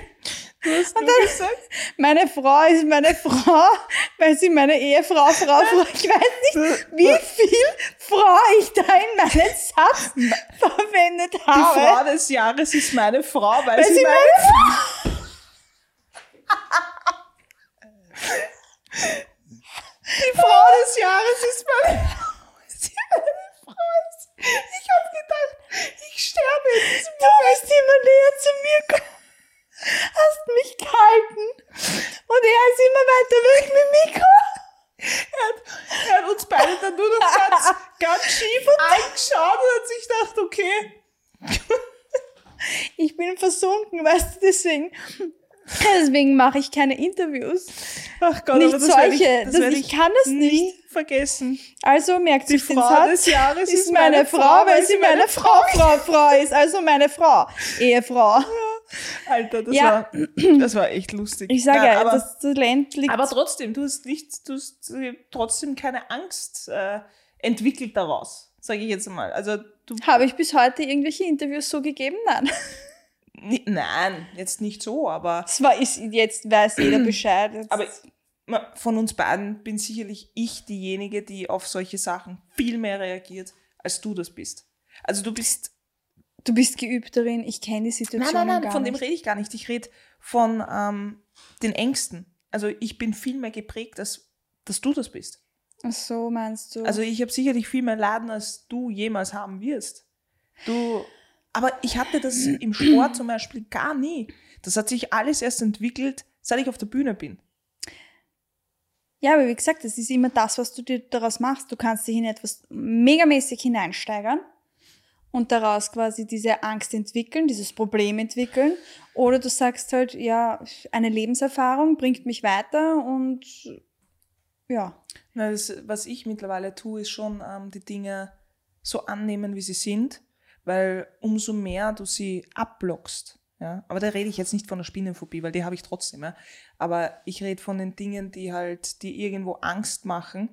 Du hast und dann, gesagt? Meine Frau ist meine Frau, weil sie meine Ehefrau, Frau, Frau. Ich weiß nicht, wie viel Frau ich da in meinen Satz verwendet habe. Die Frau des Jahres ist meine Frau, weil, weil sie, meine, meine Frau Die Frau des Jahres ist meine Frau. Ich habe gedacht, ich sterbe in Du bist immer näher zu mir gekommen. Hast mich gehalten. Und er ist immer weiter weg mit Mikro. Er hat, er hat uns beide dann nur noch ganz, ganz schief angeschaut und hat sich gedacht, okay. Ich bin versunken, weißt du, deswegen Deswegen mache ich keine Interviews. Ach Gott, nicht aber das solche. Ich, das, ich, ich kann das nicht vergessen. Also merkt die sich Frau den Satz. des Jahres ist meine, meine Frau, weil sie meine Frau, Frau, Frau ist. Also meine Frau, Ehefrau. Ja. Alter, das, ja. war, das war echt lustig. Ich sage ja, das Talent liegt. Aber trotzdem, du hast nicht, du hast äh, trotzdem keine Angst äh, entwickelt daraus, sage ich jetzt mal. Also habe ich bis heute irgendwelche Interviews so gegeben? Nein. Nein, jetzt nicht so, aber. Es war, ist, jetzt weiß jeder Bescheid. Jetzt. Aber von uns beiden bin sicherlich ich diejenige, die auf solche Sachen viel mehr reagiert, als du das bist. Also du bist. Du bist geübt darin, ich kenne die Situation. Nein, nein, nein, von nicht. dem rede ich gar nicht. Ich rede von ähm, den Ängsten. Also ich bin viel mehr geprägt, als dass du das bist. Ach so, meinst du? Also ich habe sicherlich viel mehr Laden, als du jemals haben wirst. Du aber ich hatte das im Sport zum Beispiel gar nie. Das hat sich alles erst entwickelt, seit ich auf der Bühne bin. Ja, aber wie gesagt, das ist immer das, was du dir daraus machst. Du kannst dich in etwas megamäßig hineinsteigern und daraus quasi diese Angst entwickeln, dieses Problem entwickeln. Oder du sagst halt, ja, eine Lebenserfahrung bringt mich weiter und ja. Na, das, was ich mittlerweile tue, ist schon ähm, die Dinge so annehmen, wie sie sind weil umso mehr du sie abblockst, ja, aber da rede ich jetzt nicht von der Spinnenphobie, weil die habe ich trotzdem, ja, aber ich rede von den Dingen, die halt, die irgendwo Angst machen,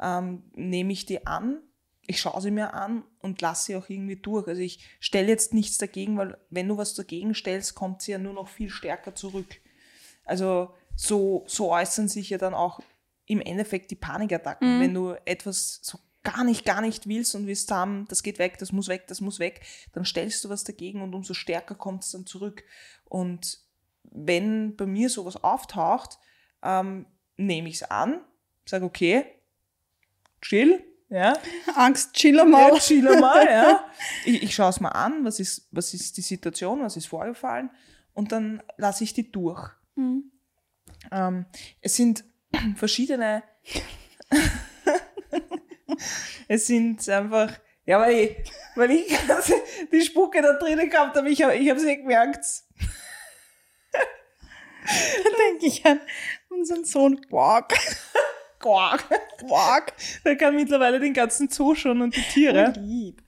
ähm, nehme ich die an, ich schaue sie mir an und lasse sie auch irgendwie durch. Also ich stelle jetzt nichts dagegen, weil wenn du was dagegen stellst, kommt sie ja nur noch viel stärker zurück. Also so, so äußern sich ja dann auch im Endeffekt die Panikattacken. Mhm. Wenn du etwas so gar nicht, gar nicht willst und willst haben, das geht weg, das muss weg, das muss weg, dann stellst du was dagegen und umso stärker kommt es dann zurück. Und wenn bei mir sowas auftaucht, ähm, nehme ich es an, sage okay, chill, ja. Angst, chill mal. Ja, chill mal, ja. Ich, ich schaue es mal an, was ist, was ist die Situation, was ist vorgefallen und dann lasse ich die durch. Mhm. Ähm, es sind verschiedene es sind einfach, ja, weil ich, weil ich die Spucke da drinnen gehabt habe, ich habe ich es nicht gemerkt. Da denke ich an unseren Sohn Quark. Quark. Quark. Der kann mittlerweile den ganzen Zoo schon und die Tiere. Oh, lieb.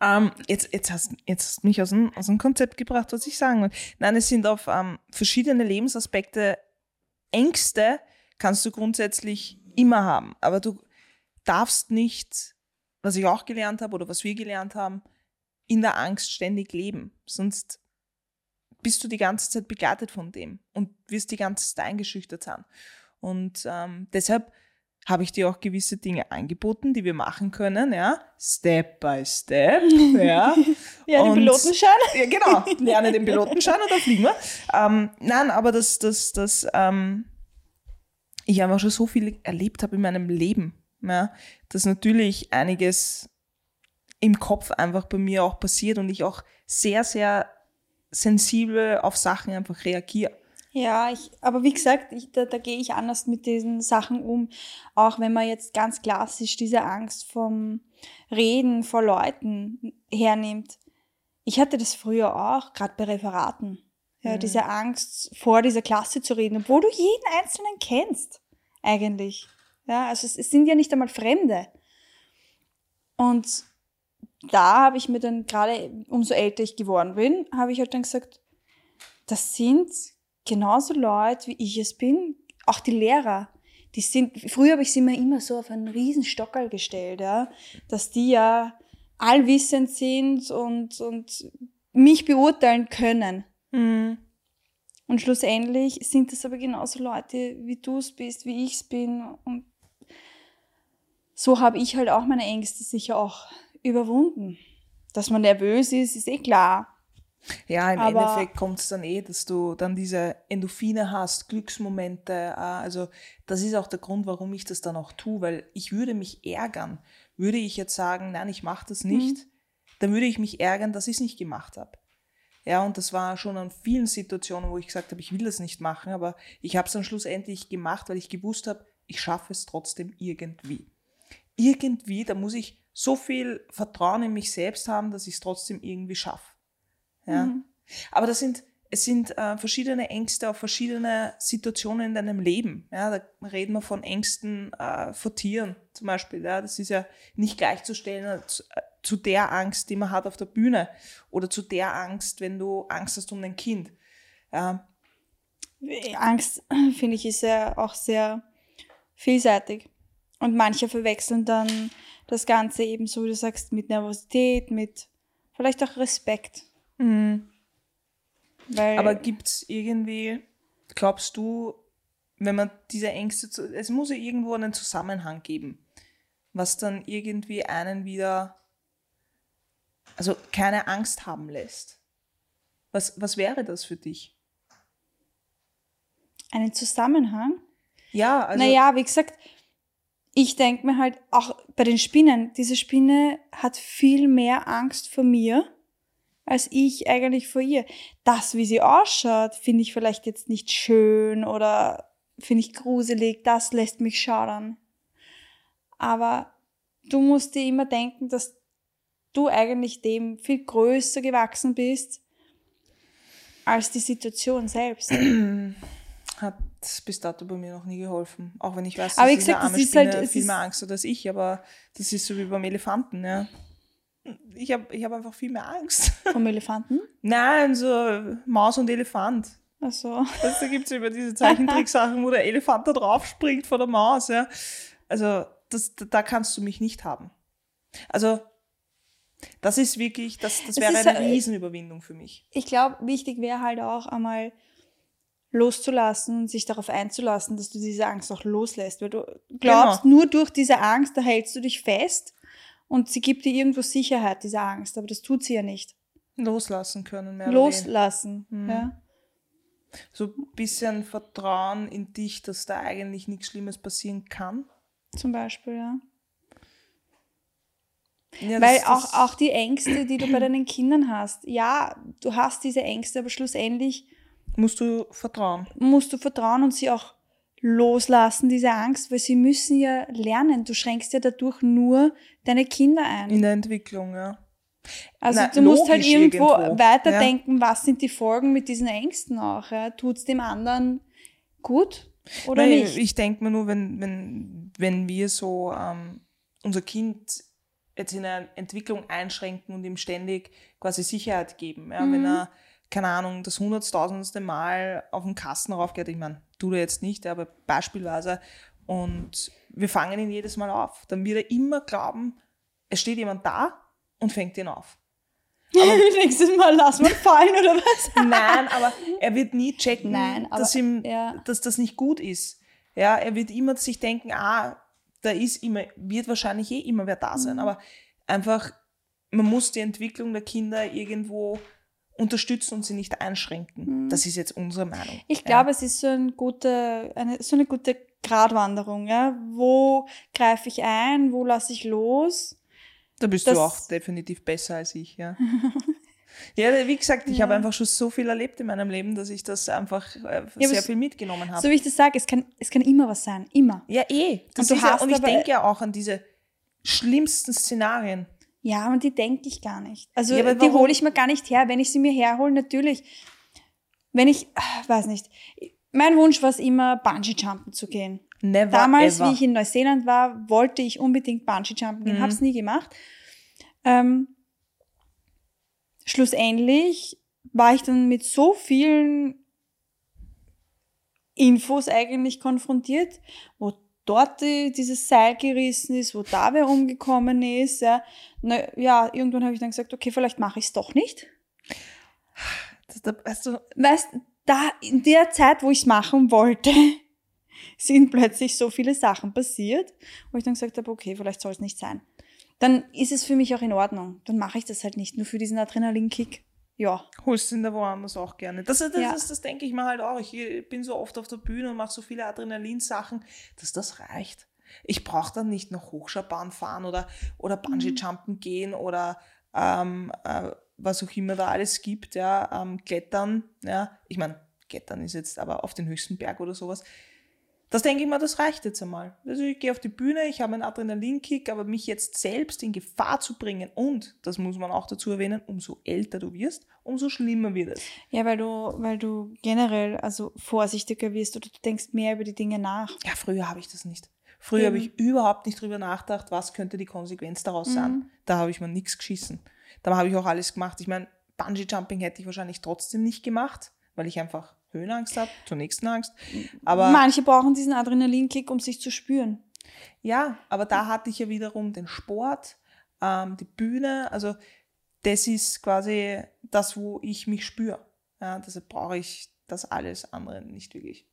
Ähm, jetzt, jetzt, hast, jetzt hast du mich aus dem, aus dem Konzept gebracht, was ich sagen will. Nein, es sind auf ähm, verschiedene Lebensaspekte Ängste kannst du grundsätzlich immer haben. Aber du, darfst nicht, was ich auch gelernt habe oder was wir gelernt haben, in der Angst ständig leben. Sonst bist du die ganze Zeit begleitet von dem und wirst die ganze Zeit eingeschüchtert sein. Und ähm, deshalb habe ich dir auch gewisse Dinge angeboten, die wir machen können, ja, Step by Step, ja. ja, den Pilotenschein. Ja, genau, lerne den Pilotenschein und dann fliegen wir. Ähm, nein, aber dass das, das, ähm, ich einfach schon so viel erlebt habe in meinem Leben, ja, dass natürlich einiges im Kopf einfach bei mir auch passiert und ich auch sehr, sehr sensibel auf Sachen einfach reagiere. Ja, ich, aber wie gesagt, ich, da, da gehe ich anders mit diesen Sachen um. Auch wenn man jetzt ganz klassisch diese Angst vom Reden vor Leuten hernimmt. Ich hatte das früher auch, gerade bei Referaten. Ja, mhm. diese Angst, vor dieser Klasse zu reden, obwohl du jeden Einzelnen kennst, eigentlich. Ja, also es, es sind ja nicht einmal Fremde. Und da habe ich mir dann gerade, umso älter ich geworden bin, habe ich halt dann gesagt, das sind genauso Leute, wie ich es bin, auch die Lehrer, die sind, früher habe ich sie mir immer so auf einen riesen Stockerl gestellt, ja, dass die ja allwissend sind und, und mich beurteilen können. Mhm. Und schlussendlich sind das aber genauso Leute, wie du es bist, wie ich es bin. Und so habe ich halt auch meine Ängste sicher auch überwunden. Dass man nervös ist, ist eh klar. Ja, im Aber Endeffekt kommt es dann eh, dass du dann diese Endorphine hast, Glücksmomente. Äh, also das ist auch der Grund, warum ich das dann auch tue, weil ich würde mich ärgern. Würde ich jetzt sagen, nein, ich mache das nicht, mhm. dann würde ich mich ärgern, dass ich es nicht gemacht habe. Ja, und das war schon an vielen Situationen, wo ich gesagt habe, ich will das nicht machen, aber ich habe es dann schlussendlich gemacht, weil ich gewusst habe, ich schaffe es trotzdem irgendwie. Irgendwie, da muss ich so viel Vertrauen in mich selbst haben, dass ich es trotzdem irgendwie schaffe. Ja. Mhm. Aber das sind, es sind äh, verschiedene Ängste auf verschiedene Situationen in deinem Leben. Ja, da reden wir von Ängsten äh, vor Tieren zum Beispiel. Ja, das ist ja nicht gleichzustellen zu, äh, zu der Angst, die man hat auf der Bühne oder zu der Angst, wenn du Angst hast um dein Kind. Ja. Angst, finde ich, ist ja auch sehr vielseitig. Und manche verwechseln dann das Ganze eben so, wie du sagst, mit Nervosität, mit vielleicht auch Respekt. Mhm. Aber gibt es irgendwie, glaubst du, wenn man diese Ängste, zu, es muss ja irgendwo einen Zusammenhang geben, was dann irgendwie einen wieder, also keine Angst haben lässt. Was, was wäre das für dich? Einen Zusammenhang? Ja, also. Naja, wie gesagt, ich denke mir halt auch bei den Spinnen, diese Spinne hat viel mehr Angst vor mir als ich eigentlich vor ihr. Das, wie sie ausschaut, finde ich vielleicht jetzt nicht schön oder finde ich gruselig, das lässt mich schaudern. Aber du musst dir immer denken, dass du eigentlich dem viel größer gewachsen bist als die Situation selbst. Hat bis dato bei mir noch nie geholfen. Auch wenn ich weiß, dass aber gesagt, eine arme das Spinne halt, viel mehr Angst hat als ich, aber das ist so wie beim Elefanten, ja ich habe ich hab einfach viel mehr Angst. Vom Elefanten? Nein, so Maus und Elefant. Ach so. Also, da gibt es über diese Zeichentricksachen, wo der Elefant da drauf springt vor der Maus. Ja. Also das, da kannst du mich nicht haben. Also das ist wirklich, das, das wäre eine halt, Riesenüberwindung für mich. Ich glaube, wichtig wäre halt auch einmal loszulassen und sich darauf einzulassen, dass du diese Angst auch loslässt. Weil du glaubst, genau. nur durch diese Angst, da hältst du dich fest und sie gibt dir irgendwo Sicherheit, diese Angst, aber das tut sie ja nicht. Loslassen können, mehr Loslassen, mhm. ja. So ein bisschen Vertrauen in dich, dass da eigentlich nichts Schlimmes passieren kann. Zum Beispiel, ja. ja Weil das, auch, auch die Ängste, die du bei deinen Kindern hast, ja, du hast diese Ängste, aber schlussendlich musst du vertrauen. Musst du vertrauen und sie auch loslassen, diese Angst, weil sie müssen ja lernen. Du schränkst ja dadurch nur deine Kinder ein. In der Entwicklung, ja. Also Na, du musst halt irgendwo, irgendwo. weiterdenken, ja. was sind die Folgen mit diesen Ängsten auch. Ja? Tut es dem anderen gut oder Nein, nicht? Ich denke mir nur, wenn, wenn, wenn wir so ähm, unser Kind jetzt in eine Entwicklung einschränken und ihm ständig quasi Sicherheit geben. Ja? Mhm. Wenn er, keine Ahnung, das hunderttausendste Mal auf den Kasten raufgeht, ich meine, tut er jetzt nicht, aber beispielsweise. Und wir fangen ihn jedes Mal auf. Dann wird er immer glauben, es steht jemand da und fängt ihn auf. Aber nächstes Mal lass mal fallen oder was? Nein, aber er wird nie checken, Nein, aber, dass, ihm, ja. dass das nicht gut ist. Ja, er wird immer sich denken, ah, da ist immer, wird wahrscheinlich eh immer wer da sein, mhm. aber einfach, man muss die Entwicklung der Kinder irgendwo unterstützen und sie nicht einschränken. Mhm. Das ist jetzt unsere Meinung. Ich glaube, es ist so, ein gute, eine, so eine gute Gratwanderung. Ja? Wo greife ich ein? Wo lasse ich los? Da bist das, du auch definitiv besser als ich, ja. ja, wie gesagt, ich ja. habe einfach schon so viel erlebt in meinem Leben, dass ich das einfach äh, ja, sehr viel mitgenommen habe. So wie ich das sage, es kann, es kann immer was sein. Immer. Ja, eh. Das und, ja, und ich denke ja auch an diese schlimmsten Szenarien. Ja, und die denke ich gar nicht. Also ja, die hole ich mir gar nicht her. Wenn ich sie mir herhole, natürlich. Wenn ich, ach, weiß nicht. Mein Wunsch war es immer, Bungee-Jumpen zu gehen. Never Damals, ever. wie ich in Neuseeland war, wollte ich unbedingt Bungee-Jumpen gehen, mhm. habe es nie gemacht. Ähm, schlussendlich war ich dann mit so vielen Infos eigentlich konfrontiert, wo dort die, dieses Seil gerissen ist, wo da wer umgekommen ist. Ja, Na, ja irgendwann habe ich dann gesagt, okay, vielleicht mache ich es doch nicht. Das, weißt du, weißt, da in der Zeit, wo ich es machen wollte, sind plötzlich so viele Sachen passiert, wo ich dann gesagt habe, okay, vielleicht soll es nicht sein. Dann ist es für mich auch in Ordnung. Dann mache ich das halt nicht, nur für diesen Adrenalinkick. Ja. Holst du in der woanders auch gerne. Das, das, ja. das, das denke ich mir halt auch. Ich bin so oft auf der Bühne und mache so viele Adrenalinsachen, dass das reicht. Ich brauche dann nicht noch Hochschaubahn fahren oder, oder Bungee-Jumpen mhm. gehen oder ähm, äh, was auch immer da alles gibt, ja, ähm, Klettern, ja. Ich meine, Klettern ist jetzt aber auf den höchsten Berg oder sowas. Das denke ich mal, das reicht jetzt einmal. Also ich gehe auf die Bühne, ich habe einen Adrenalinkick, aber mich jetzt selbst in Gefahr zu bringen und, das muss man auch dazu erwähnen, umso älter du wirst, umso schlimmer wird es. Ja, weil du, weil du generell also vorsichtiger wirst oder du denkst mehr über die Dinge nach. Ja, früher habe ich das nicht. Früher habe ich überhaupt nicht drüber nachgedacht, was könnte die Konsequenz daraus mhm. sein. Da habe ich mir nichts geschissen. Da habe ich auch alles gemacht. Ich meine, Bungee Jumping hätte ich wahrscheinlich trotzdem nicht gemacht, weil ich einfach Höhenangst habe, zur nächsten Angst. Aber Manche brauchen diesen Adrenalinkick, um sich zu spüren. Ja, aber da hatte ich ja wiederum den Sport, ähm, die Bühne. Also das ist quasi das, wo ich mich spüre. Ja, deshalb brauche ich das alles andere nicht wirklich.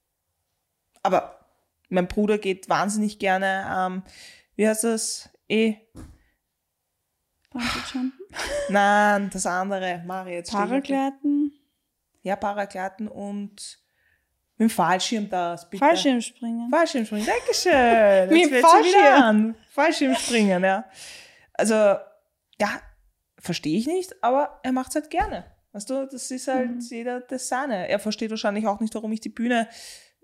Aber mein Bruder geht wahnsinnig gerne, ähm, wie heißt das? Eh. Nein, das andere. Mache jetzt. Paragleiten? Ja, Paragleiten und mit dem Fallschirm das, bitte. Fallschirmspringen. Fallschirmspringen, Dankeschön. Mit dem Fallschirm. Fallschirmspringen, ja. Also, ja, verstehe ich nicht, aber er macht es halt gerne. Weißt du, das ist halt mhm. jeder das seine. Er versteht wahrscheinlich auch nicht, warum ich die Bühne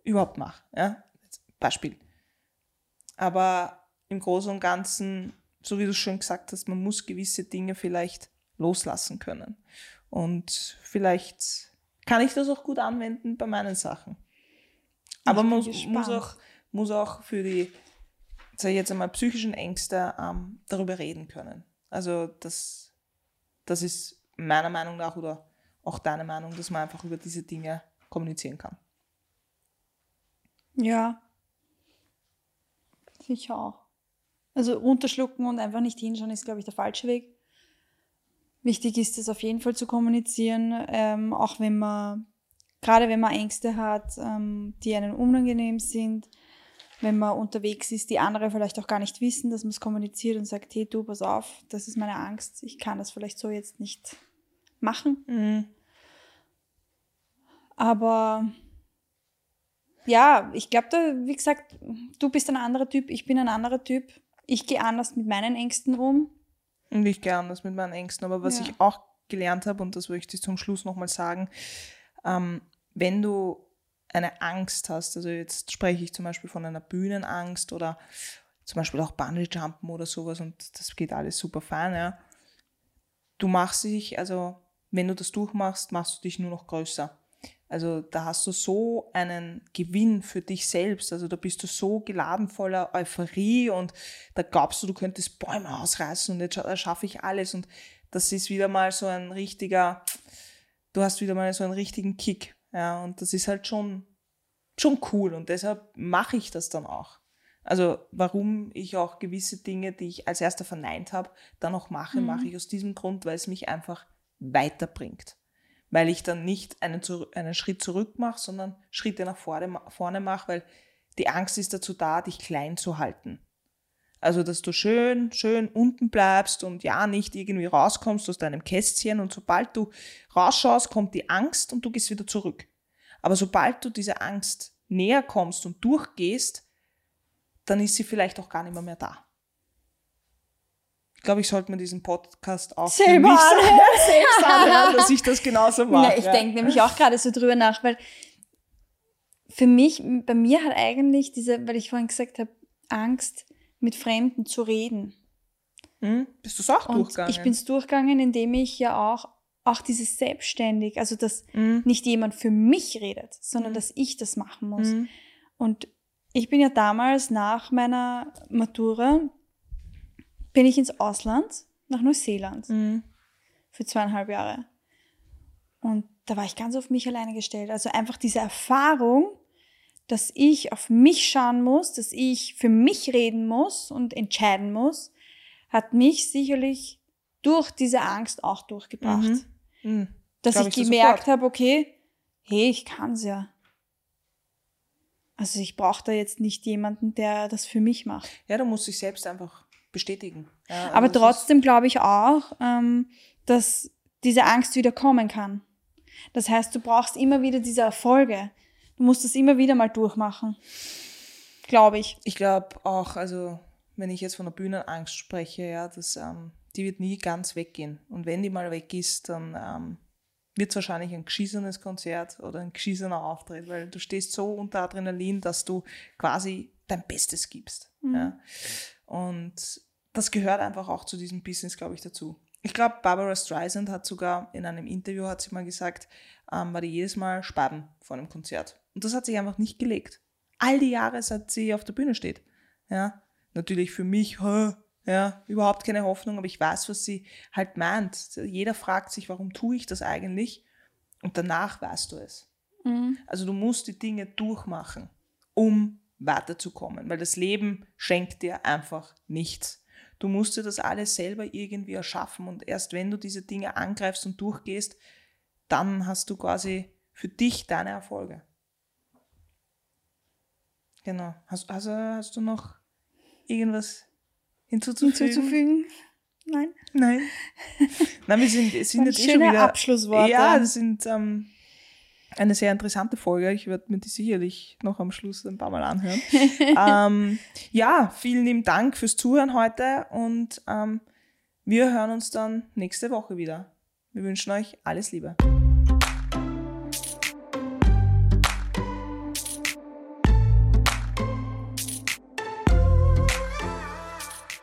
überhaupt mache. Ja? Beispiel. Aber im Großen und Ganzen, so wie du schon gesagt hast, man muss gewisse Dinge vielleicht loslassen können. Und vielleicht kann ich das auch gut anwenden bei meinen Sachen. Aber man muss, muss, auch, muss auch für die, sag ich jetzt einmal, psychischen Ängste ähm, darüber reden können. Also das, das ist meiner Meinung nach oder auch deine Meinung, dass man einfach über diese Dinge kommunizieren kann. Ja. Sicher auch. Also runterschlucken und einfach nicht hinschauen ist, glaube ich, der falsche Weg. Wichtig ist es auf jeden Fall zu kommunizieren, ähm, auch wenn man, gerade wenn man Ängste hat, ähm, die einem unangenehm sind, wenn man unterwegs ist, die andere vielleicht auch gar nicht wissen, dass man es kommuniziert und sagt, hey du, pass auf, das ist meine Angst, ich kann das vielleicht so jetzt nicht machen. Mhm. Aber ja, ich glaube, da, wie gesagt, du bist ein anderer Typ, ich bin ein anderer Typ. Ich gehe anders mit meinen Ängsten um. Und ich gehe anders mit meinen Ängsten. Aber was ja. ich auch gelernt habe, und das möchte ich zum Schluss nochmal sagen, ähm, wenn du eine Angst hast, also jetzt spreche ich zum Beispiel von einer Bühnenangst oder zum Beispiel auch Bungee-Jumpen oder sowas und das geht alles super fein, ja. Du machst dich, also wenn du das durchmachst, machst du dich nur noch größer. Also da hast du so einen Gewinn für dich selbst. Also da bist du so geladen voller Euphorie und da glaubst du, du könntest Bäume ausreißen und jetzt schaffe ich alles. Und das ist wieder mal so ein richtiger, du hast wieder mal so einen richtigen Kick. Ja, und das ist halt schon, schon cool und deshalb mache ich das dann auch. Also warum ich auch gewisse Dinge, die ich als erster verneint habe, dann auch mache, mhm. mache ich aus diesem Grund, weil es mich einfach weiterbringt. Weil ich dann nicht einen, einen Schritt zurück mache, sondern Schritte nach vorne, vorne mache, weil die Angst ist dazu da, dich klein zu halten. Also, dass du schön, schön unten bleibst und ja, nicht irgendwie rauskommst aus deinem Kästchen und sobald du rausschaust, kommt die Angst und du gehst wieder zurück. Aber sobald du dieser Angst näher kommst und durchgehst, dann ist sie vielleicht auch gar nicht mehr, mehr da. Ich glaube, ich sollte mir diesen Podcast auch selber anhören, selbst anhören, dass ich das genauso mache. Ja, ich ja. denke nämlich auch gerade so drüber nach, weil für mich, bei mir hat eigentlich diese, weil ich vorhin gesagt habe, Angst, mit Fremden zu reden. Hm? Bist du es auch und durchgegangen? Ich bin es durchgegangen, indem ich ja auch, auch dieses Selbstständig, also dass hm? nicht jemand für mich redet, sondern hm? dass ich das machen muss. Hm? Und ich bin ja damals nach meiner Matura, bin ich ins Ausland, nach Neuseeland, hm? für zweieinhalb Jahre. Und da war ich ganz auf mich alleine gestellt. Also einfach diese Erfahrung, dass ich auf mich schauen muss, dass ich für mich reden muss und entscheiden muss, hat mich sicherlich durch diese Angst auch durchgebracht. Mhm. Mhm. Dass ich, ich gemerkt habe, okay, hey, ich kann's ja. Also ich brauche da jetzt nicht jemanden, der das für mich macht. Ja, du musst dich selbst einfach bestätigen. Ja, also Aber trotzdem glaube ich auch, ähm, dass diese Angst wieder kommen kann. Das heißt, du brauchst immer wieder diese Erfolge. Du musst es immer wieder mal durchmachen. Glaube ich. Ich glaube auch, also wenn ich jetzt von der Bühnenangst spreche, ja, das, ähm, die wird nie ganz weggehen. Und wenn die mal weg ist, dann ähm, wird es wahrscheinlich ein geschießenes Konzert oder ein geschießener Auftritt, weil du stehst so unter Adrenalin, dass du quasi dein Bestes gibst. Mhm. Ja. Und das gehört einfach auch zu diesem Business, glaube ich, dazu. Ich glaube, Barbara Streisand hat sogar in einem Interview, hat sie mal gesagt, ähm, war die jedes Mal Spaden vor einem Konzert. Und das hat sich einfach nicht gelegt. All die Jahre, seit sie auf der Bühne steht. Ja, natürlich für mich, ja, überhaupt keine Hoffnung, aber ich weiß, was sie halt meint. Jeder fragt sich, warum tue ich das eigentlich? Und danach weißt du es. Mhm. Also du musst die Dinge durchmachen, um weiterzukommen, weil das Leben schenkt dir einfach nichts. Du musst dir das alles selber irgendwie erschaffen und erst wenn du diese Dinge angreifst und durchgehst, dann hast du quasi für dich deine Erfolge. Genau. Hast, also hast du noch irgendwas hinzuzufügen? hinzuzufügen? Nein. Nein. Nein, wir sind, sind jetzt eh schon wieder. Abschlussworte. Ja, das sind ähm, eine sehr interessante Folge. Ich werde mir die sicherlich noch am Schluss ein paar Mal anhören. ähm, ja, vielen lieben Dank fürs Zuhören heute und ähm, wir hören uns dann nächste Woche wieder. Wir wünschen euch alles Liebe.